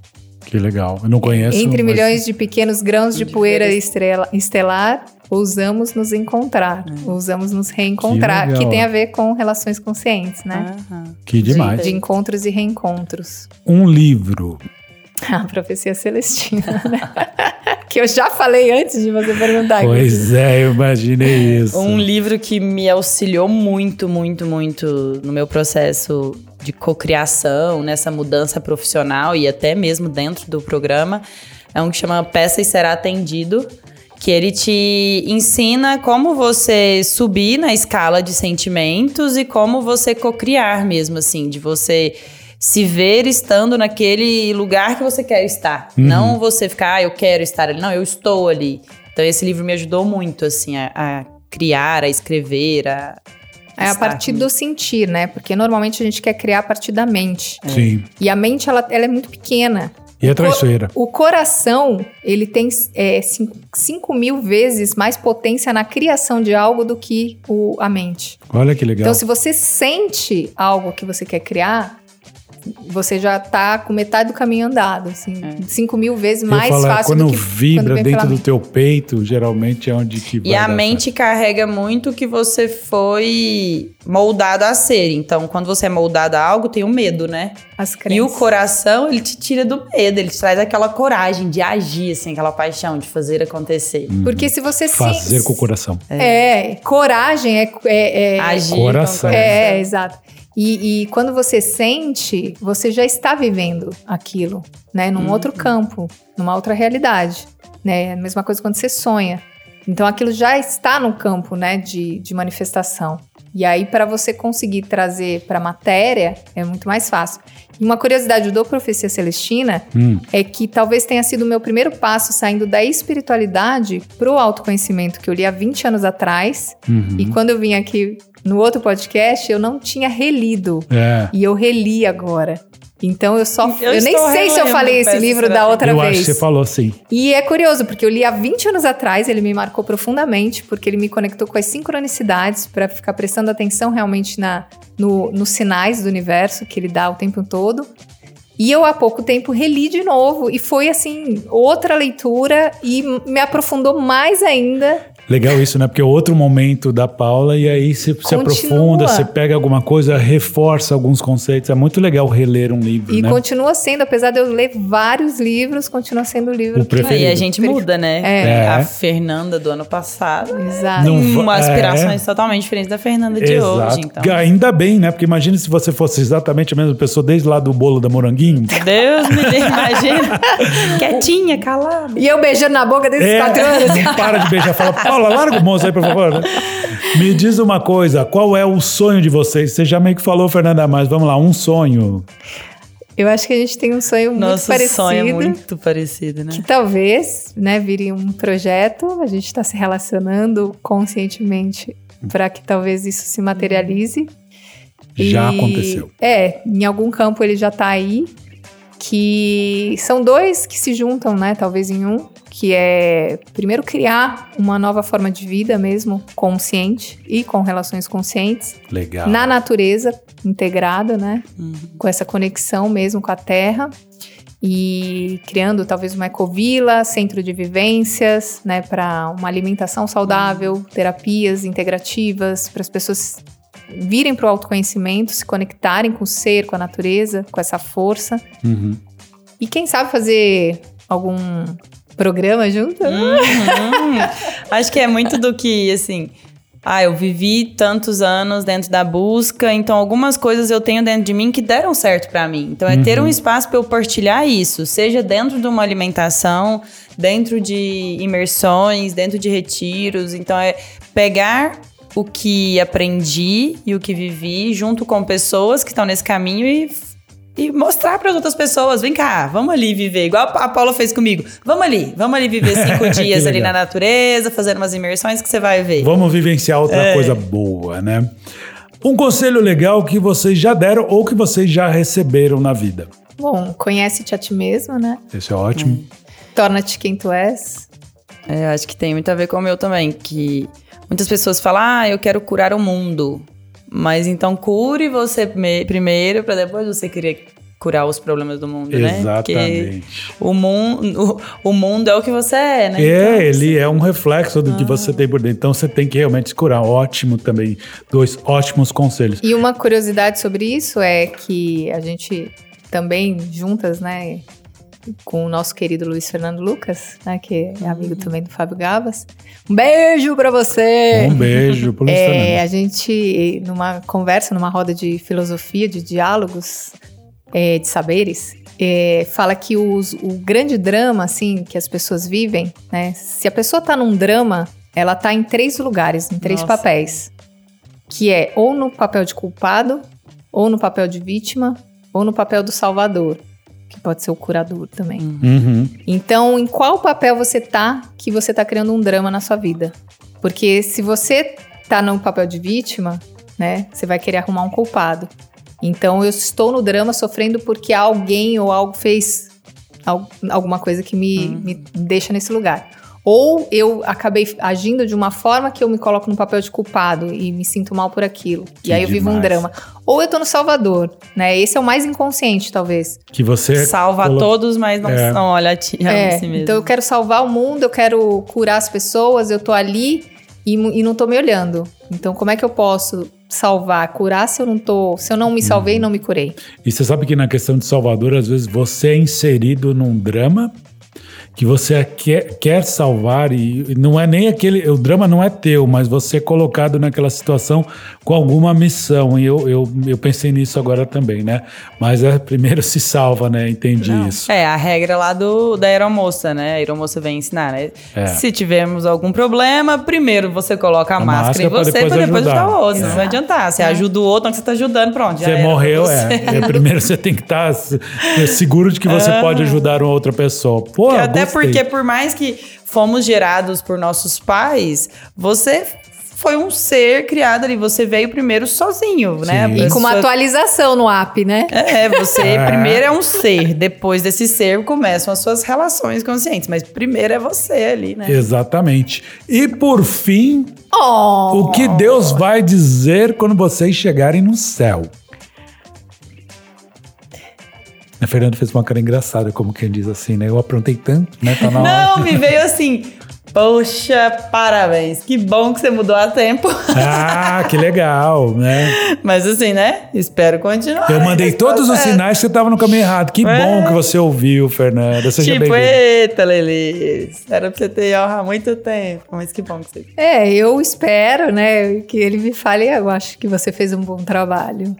Que legal. Eu não conheço. Entre mas- milhões de pequenos grãos de De poeira estrela, estelar, ousamos nos encontrar, ousamos nos reencontrar, Que que, tem a ver com relações conscientes, né? Aham. Que demais. De encontros e reencontros. Um livro. A profecia celestina, né? que eu já falei antes de você perguntar. Pois é, eu imaginei isso. Um livro que me auxiliou muito, muito, muito no meu processo de cocriação, nessa mudança profissional e até mesmo dentro do programa, é um que chama Peça e Será Atendido, que ele te ensina como você subir na escala de sentimentos e como você cocriar mesmo, assim, de você se ver estando naquele lugar que você quer estar. Não você ficar, ah, eu quero estar ali. Não, eu estou ali. Então esse livro me ajudou muito, assim, a, a criar, a escrever, a. É a partir do sentir, né? Porque normalmente a gente quer criar a partir da mente. Sim. E a mente, ela, ela é muito pequena. E é traiçoeira. O coração, ele tem é, 5 mil vezes mais potência na criação de algo do que o, a mente. Olha que legal. Então, se você sente algo que você quer criar, você já tá com metade do caminho andado, assim. 5 mil vezes Eu mais falo, é, fácil quando do que vibra quando dentro do teu peito, geralmente é onde que vai E a mente carrega muito o que você foi moldado a ser. Então, quando você é moldado a algo, tem o medo, né? As E o crenças. coração, ele te tira do medo, ele te traz aquela coragem de agir, assim, aquela paixão de fazer acontecer. Porque se você. Fazer se... com o coração. É, coragem é... é, é Agir Coração. com o É, exato. E, e quando você sente, você já está vivendo aquilo, né? Num outro campo, numa outra realidade, né? É a mesma coisa quando você sonha. Então aquilo já está no campo, né? De, de manifestação. E aí, para você conseguir trazer para a matéria, é muito mais fácil. Uma curiosidade do Profecia Celestina Hum, é que talvez tenha sido o meu primeiro passo saindo da espiritualidade pro autoconhecimento, que eu li há 20 anos atrás. uhum. E quando eu vim aqui no outro podcast, eu não tinha relido. É. E eu reli agora. Então eu só. Eu Eu, nem sei se eu falei esse livro da outra eu vez. acho que você falou sim. E é curioso, porque eu li há 20 anos atrás, ele me marcou profundamente, porque ele me conectou com as sincronicidades para ficar prestando atenção realmente na, no, nos sinais do universo que ele dá o tempo todo. E eu há pouco tempo reli de novo e foi assim, outra leitura e me aprofundou mais ainda. Legal isso, né? Porque é outro momento da Paula e aí você se aprofunda, você pega alguma coisa, reforça alguns conceitos. É muito legal reler um livro, E né? continua sendo, apesar de eu ler vários livros, continua sendo o livro O que- preferido. E a gente muda, né? É. A Fernanda do ano passado. Exato. Uma aspirações é. totalmente diferentes da Fernanda de hoje. Então. Ainda bem, né? Porque imagina se você fosse exatamente a mesma pessoa desde lá do bolo da Moranguinho. Deus me livre, imagina. Quietinha, calada. E eu beijando na boca desses É, quatro anos. não para de beijar. Fala, Paula, larga o moço aí, por favor. né? Me diz uma coisa, qual é o sonho de vocês? Você já meio que falou, Fernanda, mas vamos lá, um sonho. Eu acho que a gente tem um sonho muito Nosso parecido. sonho é muito parecido, né? Que talvez, né, vire um projeto. A gente está se relacionando conscientemente para que talvez isso se materialize. Já E- aconteceu. É, em algum campo ele já tá aí, que são dois que se juntam, né? Talvez em um, que é primeiro criar uma nova forma de vida mesmo, consciente e com relações conscientes, Legal. na natureza, integrada, né? Uhum. Com essa conexão mesmo com a terra. E criando talvez uma ecovila, centro de vivências, né, para uma alimentação saudável, terapias integrativas, para as pessoas virem para o autoconhecimento, se conectarem com o ser, com a natureza, com essa força. Uhum. E quem sabe fazer algum programa junto? Uhum. Acho que é muito do que, assim. Ah, eu vivi tantos anos dentro da busca, então algumas coisas eu tenho dentro de mim que deram certo pra mim. Então é ter um espaço para eu partilhar isso, seja dentro de uma alimentação, dentro de imersões, dentro de retiros. Então é pegar o que aprendi e o que vivi junto com pessoas que estão nesse caminho e e mostrar para as outras pessoas, vem cá, vamos ali viver, igual a Paula fez comigo. Vamos ali, vamos ali viver cinco dias ali na natureza, fazendo umas imersões que você vai ver. Vamos vivenciar outra É. coisa boa, né? Um conselho legal que vocês já deram ou que vocês já receberam na vida. Bom, conhece-te a ti mesmo, né? Esse é ótimo. Torna-te quem tu és. É, eu acho que tem muito a ver com o meu também, que muitas pessoas falam, ah, eu quero curar o mundo. Mas então cure você me- primeiro, para depois você querer curar os problemas do mundo, né? Porque Exatamente. o mundo, o, o mundo é o que você é, né? É, Então, ele é um reflexo do que Ah. você tem por dentro. Então você tem que realmente se curar. Ótimo também. Dois ótimos conselhos. E uma curiosidade sobre isso é que a gente também juntas, né, com o nosso querido Luiz Fernando Lucas, né, que é amigo também do Fábio Gavas. Um beijo pra você! Um beijo pro Luiz É, Fernando. a gente, numa conversa, numa roda de filosofia, de diálogos, é, de saberes, é, fala que os- o grande drama, assim, que as pessoas vivem, né? Se a pessoa tá num drama, ela tá em três lugares, em três Nossa. papéis. Que é ou no papel de culpado, ou no papel de vítima, ou no papel do salvador, que pode ser o curador também. Uhum. Então, em qual papel você tá que você tá criando um drama na sua vida? Porque se você tá no papel de vítima, né, você vai querer arrumar um culpado. Então, eu estou no drama sofrendo porque alguém ou algo fez al- alguma coisa que me, me deixa nesse lugar. Ou eu acabei agindo de uma forma que eu me coloco no papel de culpado e me sinto mal por aquilo. Que e aí eu vivo um drama. Ou eu tô no Salvador, né? Esse é o mais inconsciente, talvez. Que você Salva colo- todos, mas não, É. não olha a ti, É, si mesmo. então eu quero salvar o mundo, eu quero curar as pessoas, eu tô ali e, e não tô me olhando. Então como é que eu posso salvar, curar se eu não tô, se eu não me salvei e não me curei? E você sabe que na questão de Salvador, às vezes você é inserido num drama que você quer, quer salvar e não é nem aquele. O drama não é teu, mas você é colocado naquela situação com alguma missão. E eu, eu, eu pensei nisso agora também, né? Mas é, primeiro se salva, né? Entendi isso. É, a regra lá do, da aeromoça, né? A aeromoça vem ensinar, né? É. Se tivermos algum problema, primeiro você coloca a, A máscara, máscara em você depois pra depois ajudar. ajudar o outro. É. Não vai adiantar. Você ajuda o outro, não que você tá ajudando, pronto. Você morreu, Você- é. É, Primeiro você tem que estar seguro de que você pode ajudar uma outra pessoa. Pô, Porque até. Porque, por mais que fomos gerados por nossos pais, você foi um ser criado ali. Você veio primeiro sozinho, né? Sim. A E com uma atualização no app, né? É, você É. primeiro é um ser, depois desse ser começam as suas relações conscientes, mas primeiro é você ali, né? Exatamente. E por fim, Oh! o que Deus vai dizer quando vocês chegarem no céu? A Fernanda fez uma cara engraçada, como quem diz assim, né? Eu aprontei tanto, né? Tá na hora. Não, me veio assim. Poxa, parabéns. Que bom que você mudou a tempo. Ah, que legal, né? Mas assim, né? Espero continuar. Eu mandei todos os processo. sinais que você tava no caminho errado. Que É. bom que você ouviu, Fernanda. Seja Tipo, eita, Lelis. Era pra você ter ido há muito tempo. Mas que bom que você. É, eu espero, né, que ele me fale, eu acho que você fez um bom trabalho.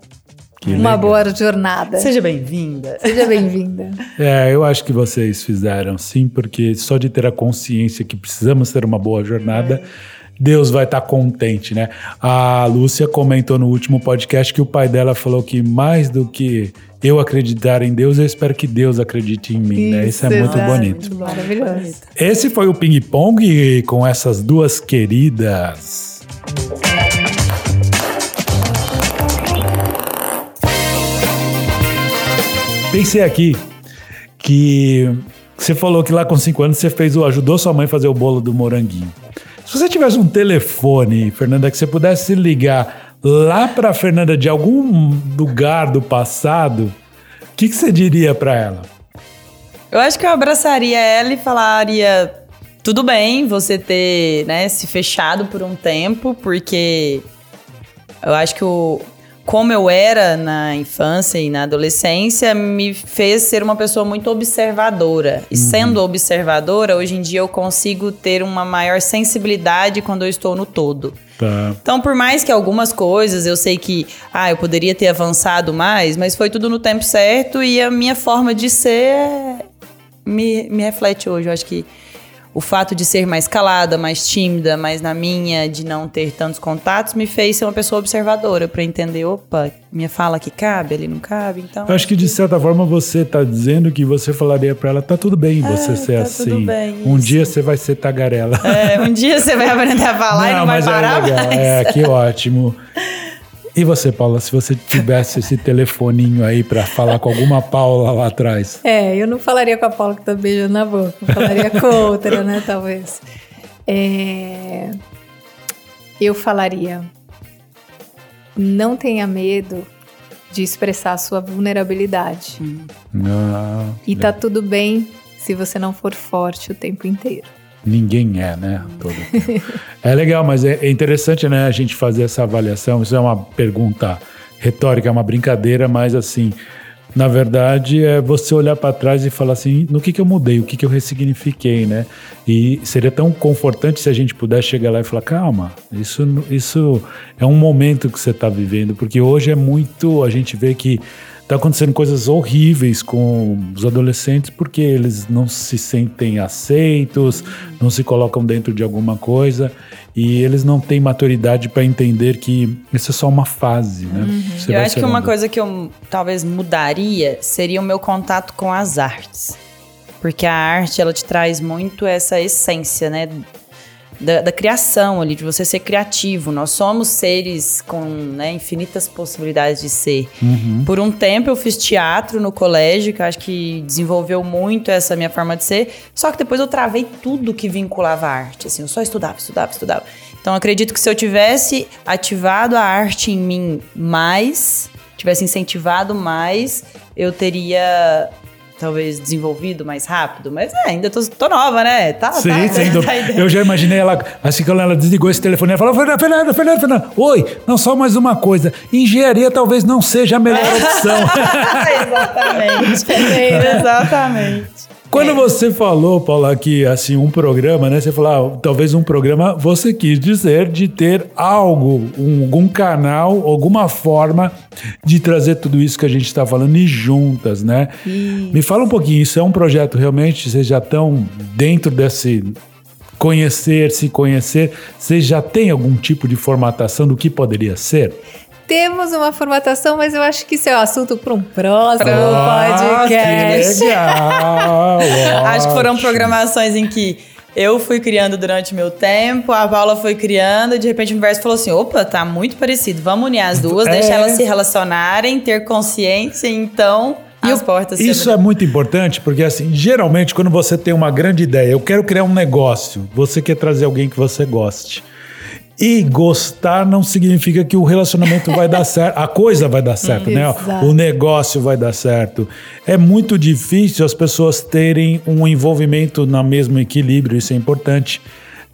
Que uma legal. boa jornada. Seja bem-vinda. Seja bem-vinda. É, eu acho que vocês fizeram sim, porque só de ter a consciência que precisamos ter uma boa jornada, Deus vai estar contente, né? A Lúcia comentou no último podcast que o pai dela falou que mais do que eu acreditar em Deus, eu espero que Deus acredite em mim, né? Isso é muito exato. bonito. Maravilhoso. Esse foi o Ping Pong com essas duas queridas. Pensei aqui que você falou que lá com 5 anos você fez o ajudou sua mãe a fazer o bolo do moranguinho. Se você tivesse um telefone, Fernanda, que você pudesse ligar lá para Fernanda de algum lugar do passado, o que, que você diria para ela? Eu acho que eu abraçaria ela e falaria: tudo bem você ter né, se fechado por um tempo, porque eu acho que o, como eu era na infância e na adolescência me fez ser uma pessoa muito observadora. E sendo observadora, hoje em dia eu consigo ter uma maior sensibilidade quando eu estou no todo. Tá. Então, por mais que algumas coisas eu sei que, ah, eu poderia ter avançado mais, mas foi tudo no tempo certo e a minha forma de ser me, me reflete hoje. Eu acho que o fato de ser mais calada, mais tímida, mais na minha, de não ter tantos contatos, me fez ser uma pessoa observadora para entender, opa, minha fala aqui cabe, ali não cabe, então. Eu acho que de certa forma você tá dizendo que você falaria para ela, tá tudo bem você É, ser tá assim. tudo bem, um isso. dia você vai ser tagarela. É, um dia você vai aprender a falar e não vai mas parar é legal. mais. É, que ótimo. E você, Paula, se você tivesse esse telefoninho aí para falar com alguma Paula lá atrás? É, eu não falaria com a Paula que tá beijando na boca. Eu falaria com outra, né, talvez. É, Eu falaria, não tenha medo de expressar a sua vulnerabilidade. Não, E tá tudo bem se você não for forte o tempo inteiro. Ninguém é, né? Todo é legal, mas é é interessante, né, a gente fazer essa avaliação. Isso é uma pergunta retórica, é uma brincadeira, mas assim, na verdade, é você olhar para trás e falar assim, no que que eu mudei, o que que eu ressignifiquei, né? E seria tão confortante se a gente pudesse chegar lá e falar, calma, isso, isso é um momento que você está vivendo, porque hoje é muito, a gente vê que Tá acontecendo coisas horríveis com os adolescentes porque eles não se sentem aceitos, não se colocam dentro de alguma coisa e eles não têm maturidade para entender que isso é só uma fase, né? Você Eu acho que uma coisa que eu talvez mudaria seria o meu contato com as artes. Porque a arte, ela te traz muito essa essência, né? Da, da criação ali, de você ser criativo. Nós somos seres com né, infinitas possibilidades de ser. Uhum. Por um tempo eu fiz teatro no colégio, que eu acho que desenvolveu muito essa minha forma de ser. Só que depois eu travei tudo que vinculava a arte. Assim, eu só estudava, estudava, estudava. Então acredito que se eu tivesse ativado a arte em mim mais, tivesse incentivado mais, eu teria talvez desenvolvido mais rápido. Mas é, ainda tô, tô nova, né? Tá, Sim, tá, sem tá dúvida. ideia. Eu já imaginei ela, assim que ela desligou esse telefone, ela falou: Fernanda, Fernanda, Fernanda, Fernanda, oi, não, só mais uma coisa. Engenharia talvez não seja a melhor opção. Exatamente. Exatamente. Quando você falou, Paula, que assim, um programa, né? Você falou, ah, talvez um programa, você quis dizer de ter algo, um- algum canal, alguma forma de trazer tudo isso que a gente está falando e juntas, né? Me fala um pouquinho, isso é um projeto realmente, vocês já estão dentro desse conhecer, se conhecer, vocês já têm algum tipo de formatação do que poderia ser? Temos uma formatação, mas eu acho que isso é um assunto para um próximo Ah, podcast. que legal! Acho que foram programações em que eu fui criando durante meu tempo, a Paula foi criando, e de repente o universo falou assim: opa, tá muito parecido, vamos unir as duas, É. deixar elas se relacionarem, ter consciência, então E as eu- portas Isso é muito importante, porque assim, geralmente quando você tem uma grande ideia, eu quero criar um negócio, você quer trazer alguém que você goste. E gostar não significa que o relacionamento vai dar certo, a coisa vai dar certo, né? Exato. O negócio vai dar certo. É muito difícil as pessoas terem um envolvimento no mesmo equilíbrio, isso é importante.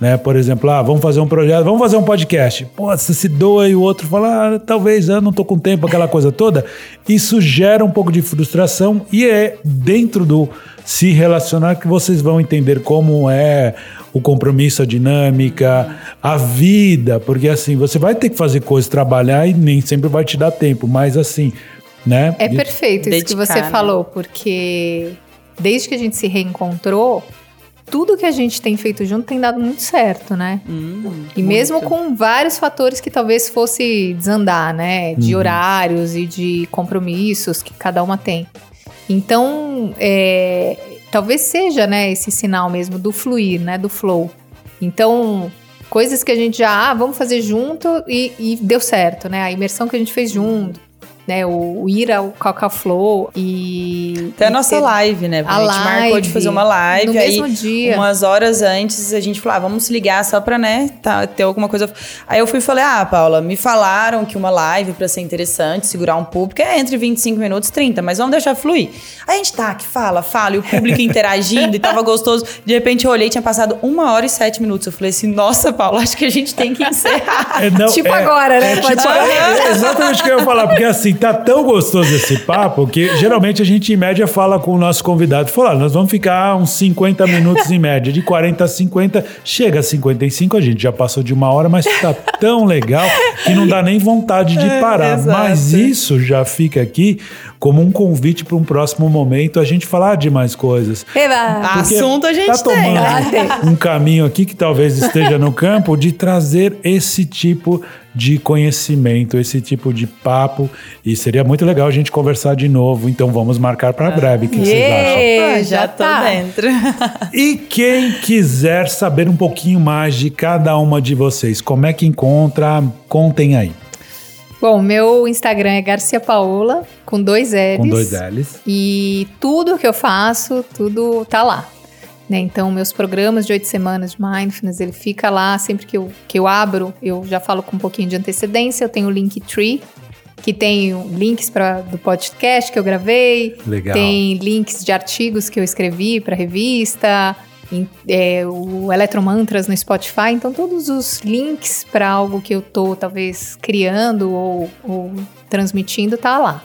Né? Por exemplo, ah, vamos fazer um projeto, vamos fazer um podcast. Pô, você se doa e o outro fala, ah, talvez eu não tô com tempo, aquela coisa toda. Isso gera um pouco de frustração e é dentro do se relacionar que vocês vão entender como é o compromisso, a dinâmica, a vida, porque assim, você vai ter que fazer coisas, trabalhar e nem sempre vai te dar tempo, mas assim, né? É perfeito isso que Dedicar, você né? falou, porque desde que a gente se reencontrou, tudo que a gente tem feito junto tem dado muito certo, né? Hum, E mesmo com vários fatores que talvez fosse desandar, né? De horários e de compromissos que cada uma tem. Então, é, talvez seja, né, esse sinal mesmo do fluir, né? Do flow. Então, coisas que a gente já, ah, vamos fazer junto e, e deu certo, né? A imersão que a gente fez junto. Né? O, o ir ao e. Tem a nossa ter- live, né? Porque a a, gente marcou de live, fazer uma live. no aí, mesmo dia. umas horas antes, a gente falou, ah, vamos se ligar só pra, né, tá, ter alguma coisa. Aí eu fui e falei, ah, Paula, me falaram que uma live pra ser interessante, segurar um público, é entre 25 minutos e 30, mas vamos deixar fluir. Aí a gente tá, que fala, fala, e o público interagindo, e tava gostoso. De repente eu olhei, tinha passado uma hora e sete minutos. Eu falei assim, nossa, Paula, acho que a gente tem que encerrar. É, não, Tipo é- agora, né? é Pode tipo- falar. é exatamente o que eu ia falar, porque assim, tá tão gostoso esse papo que geralmente a gente, em média, fala com o nosso convidado. Fala, "Ah, nós vamos ficar uns 50 minutos em média, de 40 a 50, chega a 55, a gente já passou de uma hora, mas tá tão legal que não dá nem vontade de parar. exato. Mas isso já fica aqui como um convite para um próximo momento a gente falar de mais coisas. Eba! Assunto a gente tá tem. Ah, tem. tomando um caminho aqui que talvez esteja no campo de trazer esse tipo de conhecimento, esse tipo de papo. E seria muito legal a gente conversar de novo. Então vamos marcar para breve. O que vocês acham? Já tô tá. dentro. E quem quiser saber um pouquinho mais de cada uma de vocês, como é que encontra? Contem aí. Bom, meu Instagram é Garcia Paola, com dois L's. Com dois L's. E tudo que eu faço, tudo tá lá. Né? Então, meus programas de oito semanas de Mindfulness, ele fica lá. Sempre que eu, que eu abro, eu já falo com um pouquinho de antecedência. Eu tenho o Linktree, que tem links pra, do podcast que eu gravei. Legal. Tem links de artigos que eu escrevi para revista. em- é, o Eletromantras no Spotify. Então, todos os links para algo que eu tô, talvez, criando ou, ou transmitindo, tá lá.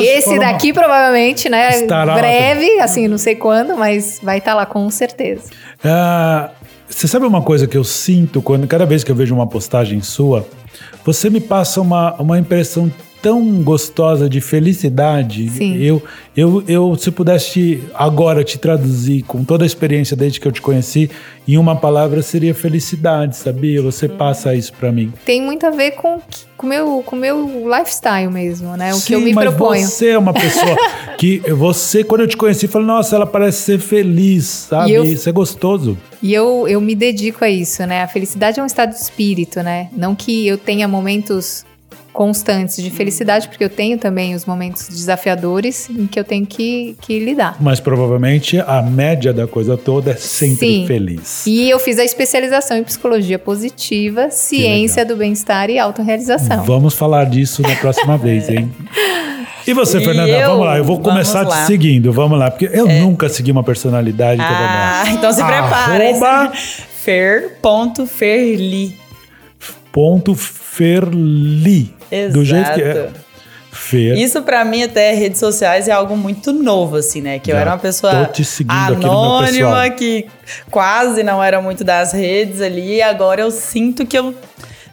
Esse falar uma- daqui provavelmente, né? Estará lá breve, assim, não sei quando, mas vai estar lá com certeza. Ah, você sabe uma coisa que eu sinto quando cada vez que eu vejo uma postagem sua, você me passa uma, uma impressão tão gostosa de felicidade. Sim. Eu, eu, eu, se pudesse te- agora te traduzir com toda a experiência desde que eu te conheci, em uma palavra seria felicidade, sabia? Você passa isso pra mim. Tem muito a ver com o meu, com meu lifestyle mesmo, né? O que eu Sim, me mas proponho. Você é uma pessoa que você, quando eu te conheci, falei, nossa, ela parece ser feliz, sabe? Eu- Isso é gostoso. E eu, eu me dedico a isso, né? A felicidade é um estado de espírito, né? Não que eu tenha momentos constantes de felicidade, porque eu tenho também os momentos desafiadores em que eu tenho que, que lidar. Mas provavelmente a média da coisa toda é sempre Sim. feliz. E eu fiz a especialização em psicologia positiva, ciência do bem-estar e autorrealização. Vamos falar disso na próxima vez, hein? E você, E Fernanda? eu? Vamos lá, eu vou começar te seguindo, vamos lá, porque eu nunca segui uma personalidade, então. Ah, então se prepara. Arroba- Fer.ferli. Ponto Ferli. Do jeito que é. Exato. Isso pra mim até redes sociais é algo muito novo, assim, né? Que eu Já era uma pessoa anônima, que quase não era muito das redes ali. E agora eu sinto que eu.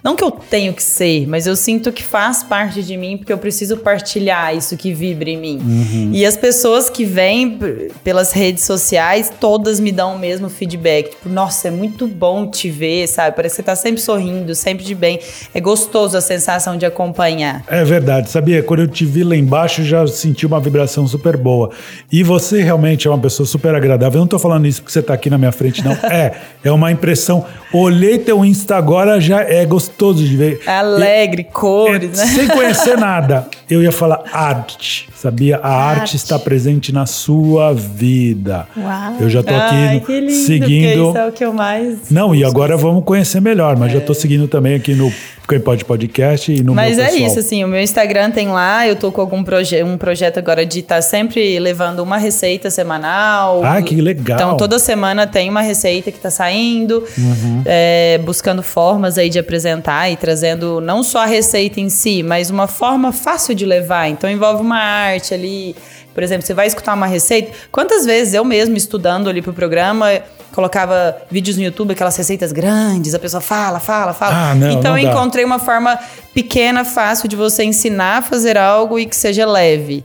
Não que eu tenho que ser, mas eu sinto que faz parte de mim, porque eu preciso partilhar isso que vibra em mim. Uhum. E as pessoas que vêm pelas redes sociais, todas me dão o mesmo feedback. Tipo, nossa, é muito bom te ver, sabe? Parece que você tá sempre sorrindo, sempre de bem. É gostoso a sensação de acompanhar. É verdade, sabia? Quando eu te vi lá embaixo, já senti uma vibração super boa. E você realmente é uma pessoa super agradável. Eu não tô falando isso porque você tá aqui na minha frente, não. É, é uma impressão. Olhei teu Insta agora, já é gostoso de ver. Alegre, cores, É, né? Sem conhecer nada, eu ia falar arte, sabia? A arte, Arte. está presente na sua vida. Uau. Eu já tô aqui Ai, no- que lindo, seguindo. isso é o que eu mais. Não, e agora vamos conhecer melhor, mas já tô seguindo também aqui no Quem Pode Podcast e no Mas meu é pessoal. isso, assim, o meu Instagram tem lá, eu tô com algum proje um projeto agora de estar sempre levando uma receita semanal. Ah, que legal. Então, toda semana tem uma receita que tá saindo, Uhum. é, buscando formas aí de apresentar e trazendo não só a receita em si, mas uma forma fácil de levar. Então, envolve uma arte ali. Por exemplo, você vai escutar uma receita. Quantas vezes eu mesmo, estudando ali pro programa, colocava vídeos no YouTube, aquelas receitas grandes, a pessoa fala, fala, fala. Ah, não, então, não eu encontrei uma forma pequena, fácil de você ensinar a fazer algo e que seja leve.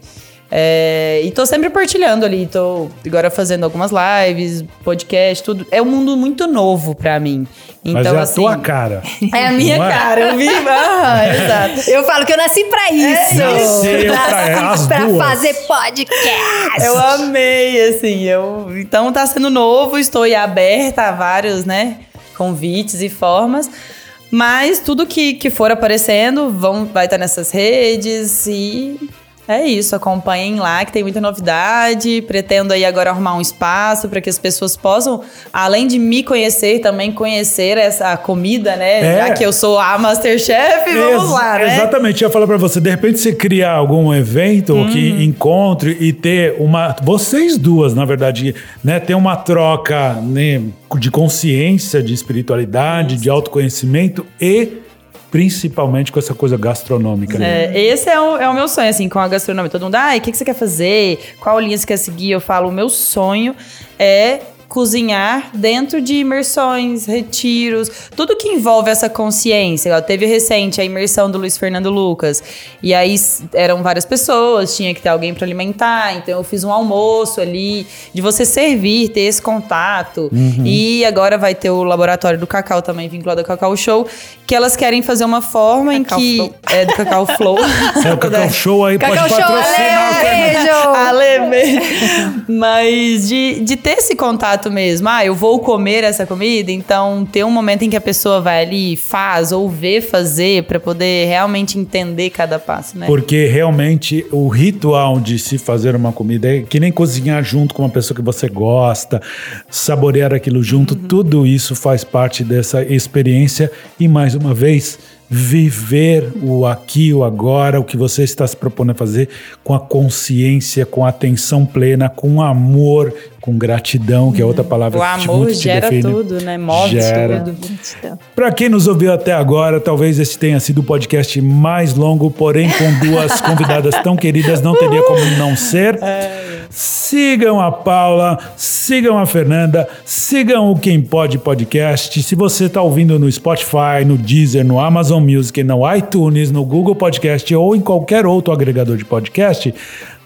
É, e tô sempre partilhando ali, tô agora fazendo algumas lives, podcast, tudo. É um mundo muito novo pra mim. Então, Mas é a assim, tua cara. É a minha é? cara, eu vi. Ah, exato. Eu falo que eu nasci pra isso. Nasceu pra- as pra duas. fazer podcast. Eu amei, assim, eu... Então tá sendo novo, estou aí aberta a vários, né, convites e formas. Mas tudo que, que for aparecendo vão, vai estar nessas redes e é isso, acompanhem lá que tem muita novidade. Pretendo aí agora arrumar um espaço para que as pessoas possam, além de me conhecer, também conhecer essa comida, né? É. Já que eu sou a Masterchef, vamos Ex- lá, né? Exatamente, eu ia falar pra você, de repente você criar algum evento que Uhum. encontre e ter uma. Vocês duas, na verdade, né? Ter uma troca né, de consciência, de espiritualidade, de autoconhecimento e principalmente com essa coisa gastronômica. né? É, esse é o, é o meu sonho, assim, com a gastronomia. Todo mundo, ai, o que, que você quer fazer? Qual linha você quer seguir? Eu falo, o meu sonho é cozinhar dentro de imersões, retiros, tudo que envolve essa consciência. Teve recente a imersão do Luiz Fernando Lucas. E aí eram várias pessoas, tinha que ter alguém para alimentar. Então eu fiz um almoço ali, de você servir, ter esse contato. E agora vai ter o laboratório do Cacau também, vinculado ao Cacau Show, que elas querem fazer uma forma Cacau em que. Flow. É do Cacau Flow. É, o Cacau Show aí Cacau pode Show, patrocinar. o Ale! Beijo! Ale. Mas de, de ter esse contato mesmo. Ah, eu vou comer essa comida, então ter um momento em que a pessoa vai ali e faz ou vê fazer pra poder realmente entender cada passo, né? Porque realmente o ritual de se fazer uma comida é que nem cozinhar junto com uma pessoa que você gosta, saborear aquilo junto, tudo isso faz parte dessa experiência. E mais uma vez, viver o aqui, o agora, o que você está se propondo a fazer com a consciência, com a atenção plena, com amor, com gratidão, que é outra palavra o que amor muito gera define. tudo, né? Move Gera. tudo. Para quem nos ouviu até agora, talvez esse tenha sido o podcast mais longo, porém com duas convidadas tão queridas, não teria como não ser. Sigam a Paula, sigam a Fernanda, sigam o Quem Pode Podcast. Se você está ouvindo no Spotify, no Deezer, no Amazon Music, no iTunes, no Google Podcast ou em qualquer outro agregador de podcast,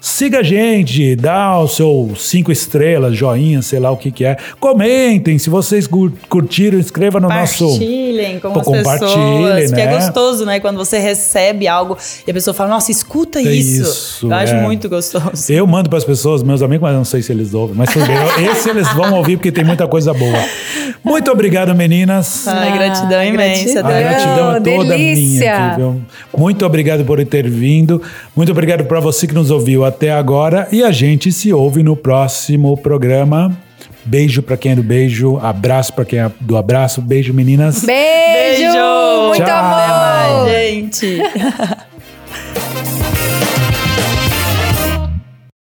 siga a gente, dá o seu cinco estrelas, joinha, sei lá o que que é. Comentem, se vocês cur- curtiram, inscreva no nosso... Compartilhem com Pô, as compartilhem, pessoas. Que é né? gostoso, né? Quando você recebe algo e a pessoa fala, nossa, escuta É isso. isso, Eu acho é. muito gostoso. Eu mando para as pessoas, meus amigos, mas não sei se eles ouvem. Mas tudo bem. Esse eles vão ouvir porque tem muita coisa boa. Muito obrigado, meninas. Ai, gratidão Ah, imensa. A gratidão. gratidão é toda delícia. minha aqui, viu? Muito obrigado por ter vindo. Muito obrigado para você que nos ouviu até agora. E a gente se ouve no próximo programa. Beijo para quem é do beijo, abraço para quem é do abraço. Beijo, meninas. Beijo! Beijo! Muito Tchau. amor! Gente.